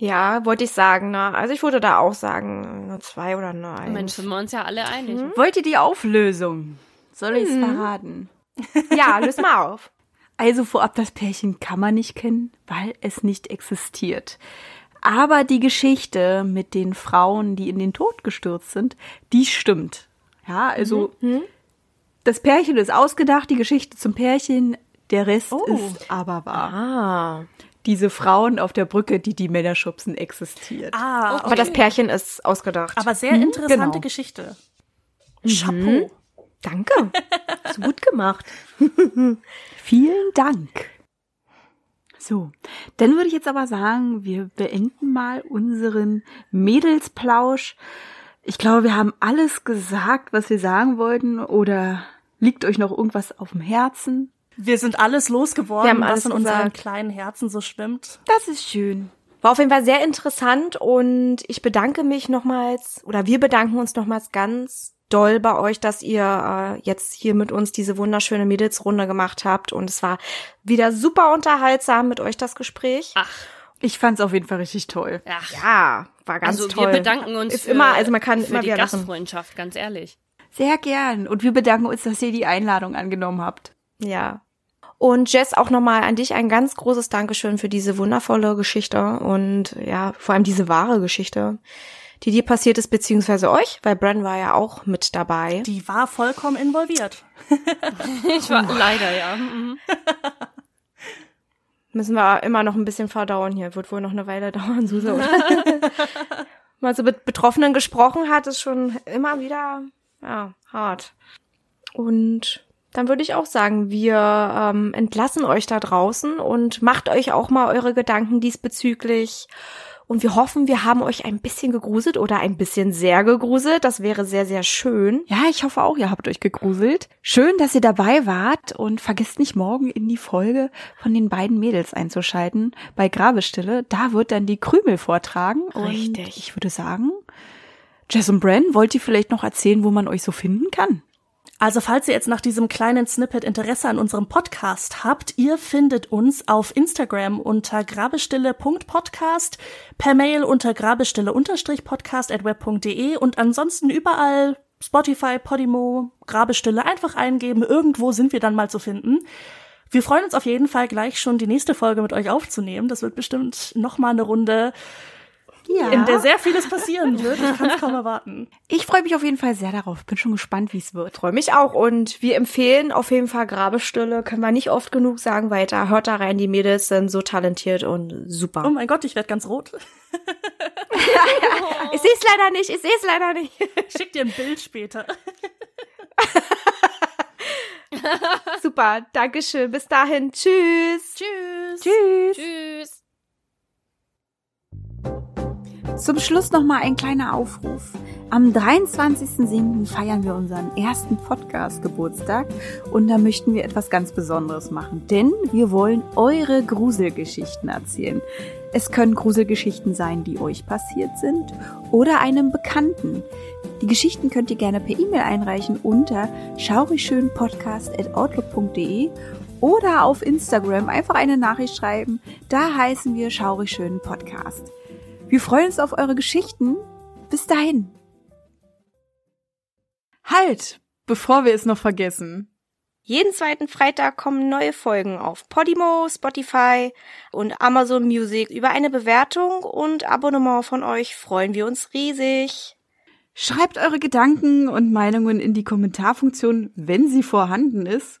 Speaker 1: wollte ich sagen, ne? Also ich würde da auch sagen, eine zwei oder eine eins.
Speaker 4: Mensch, sind wir uns ja alle einig.
Speaker 2: Wollt ihr die Auflösung? Soll ich es verraten?
Speaker 1: Ja, löst mal auf.
Speaker 2: Also vorab, das Pärchen kann man nicht kennen, weil es nicht existiert. Aber die Geschichte mit den Frauen, die in den Tod gestürzt sind, die stimmt. Ja, also das Pärchen ist ausgedacht, die Geschichte zum Pärchen, der Rest
Speaker 3: Oh.
Speaker 2: ist aber wahr.
Speaker 1: Ah.
Speaker 2: Diese Frauen auf der Brücke, die die Männer schubsen, existiert.
Speaker 3: Ah,
Speaker 1: Aber das Pärchen ist ausgedacht.
Speaker 3: aber sehr interessante
Speaker 2: genau.
Speaker 3: Geschichte. Chapeau.
Speaker 1: Danke. Hast gut gemacht.
Speaker 2: Vielen Dank. So, dann würde ich jetzt aber sagen, wir beenden mal unseren Mädelsplausch. Ich glaube, wir haben alles gesagt, was wir sagen wollten. Oder liegt euch noch irgendwas auf dem Herzen?
Speaker 3: Wir sind alles losgeworden,
Speaker 1: Wir haben alles
Speaker 3: was in unseren
Speaker 1: gesagt.
Speaker 3: kleinen Herzen so schwimmt.
Speaker 2: Das ist schön.
Speaker 1: War auf jeden Fall sehr interessant und ich bedanke mich nochmals oder wir bedanken uns nochmals ganz doll bei euch, dass ihr äh, jetzt hier mit uns diese wunderschöne Mädelsrunde gemacht habt und es war wieder super unterhaltsam mit euch das Gespräch.
Speaker 4: Ach,
Speaker 2: Ich fand's auf jeden Fall richtig toll.
Speaker 4: ja.
Speaker 1: Ja, war ganz
Speaker 4: also
Speaker 1: toll.
Speaker 4: wir bedanken uns
Speaker 1: Ist
Speaker 4: für,
Speaker 1: immer, also man kann
Speaker 4: für
Speaker 1: immer
Speaker 4: die
Speaker 1: wieder lachen.
Speaker 4: Gastfreundschaft, ganz ehrlich.
Speaker 2: Sehr gern. Und wir bedanken uns, dass ihr die Einladung angenommen habt.
Speaker 1: Ja. Und Jess, auch nochmal an dich ein ganz großes Dankeschön für diese wundervolle Geschichte und ja, vor allem diese wahre Geschichte, die dir passiert ist, beziehungsweise euch, weil Bran war ja auch mit dabei.
Speaker 3: Die war vollkommen involviert.
Speaker 4: Ich war leider, ja. Mhm.
Speaker 1: Müssen wir immer noch ein bisschen verdauen hier. Wird wohl noch eine Weile dauern, Suse. Oder? Mal so mit Betroffenen gesprochen hat, ist schon immer wieder ja, hart. Und dann würde ich auch sagen, wir ähm, entlassen euch da draußen und macht euch auch mal eure Gedanken diesbezüglich. Und wir hoffen, wir haben euch ein bisschen gegruselt oder ein bisschen sehr gegruselt. Das wäre sehr, sehr schön.
Speaker 2: Ja, ich hoffe auch, ihr habt euch gegruselt. Schön, dass ihr dabei wart und vergesst nicht morgen in die Folge von den beiden Mädels einzuschalten bei Grabestille. Da wird dann die Krümel vortragen. Und
Speaker 1: Richtig.
Speaker 2: ich würde sagen, Jess und Bren, wollt ihr vielleicht noch erzählen, wo man euch so finden kann?
Speaker 3: Also falls ihr jetzt nach diesem kleinen Snippet Interesse an unserem Podcast habt, ihr findet uns auf Instagram unter grabestille.podcast, per Mail unter grabestille-podcast und ansonsten überall Spotify, Podimo, Grabestille einfach eingeben. Irgendwo sind wir dann mal zu finden. Wir freuen uns auf jeden Fall gleich schon die nächste Folge mit euch aufzunehmen. Das wird bestimmt noch mal eine Runde,
Speaker 2: Ja.
Speaker 3: in der sehr vieles passieren wird. Ich kann es kaum erwarten.
Speaker 2: ich freue mich auf jeden Fall sehr darauf. Bin schon gespannt, wie es wird.
Speaker 1: Freue mich auch. Und wir empfehlen auf jeden Fall Grabestille. Können wir nicht oft genug sagen weiter. Hört da rein, die Mädels sind so talentiert und super.
Speaker 3: Oh mein Gott, ich werde ganz rot.
Speaker 1: Ich sehe es leider nicht, ich sehe es leider nicht.
Speaker 3: Ich schick dir ein Bild später.
Speaker 1: Super, Dankeschön. Bis dahin. Tschüss.
Speaker 3: Tschüss.
Speaker 2: Tschüss.
Speaker 4: Tschüss.
Speaker 2: Zum Schluss noch mal ein kleiner Aufruf. Am 23.07. feiern wir unseren ersten Podcast-Geburtstag und da möchten wir etwas ganz Besonderes machen, denn wir wollen eure Gruselgeschichten erzählen. Es können Gruselgeschichten sein, die euch passiert sind oder einem Bekannten. Die Geschichten könnt ihr gerne per E-Mail einreichen unter schaurigschönpodcast.outlook.de oder auf Instagram einfach eine Nachricht schreiben. Da heißen wir Schaurig Podcast. Wir freuen uns auf eure Geschichten. Bis dahin. Halt, bevor wir es noch vergessen.
Speaker 1: Jeden zweiten Freitag kommen neue Folgen auf Podimo, Spotify und Amazon Music. Über eine Bewertung und Abonnement von euch freuen wir uns riesig.
Speaker 2: Schreibt eure Gedanken und Meinungen in die Kommentarfunktion, wenn sie vorhanden ist.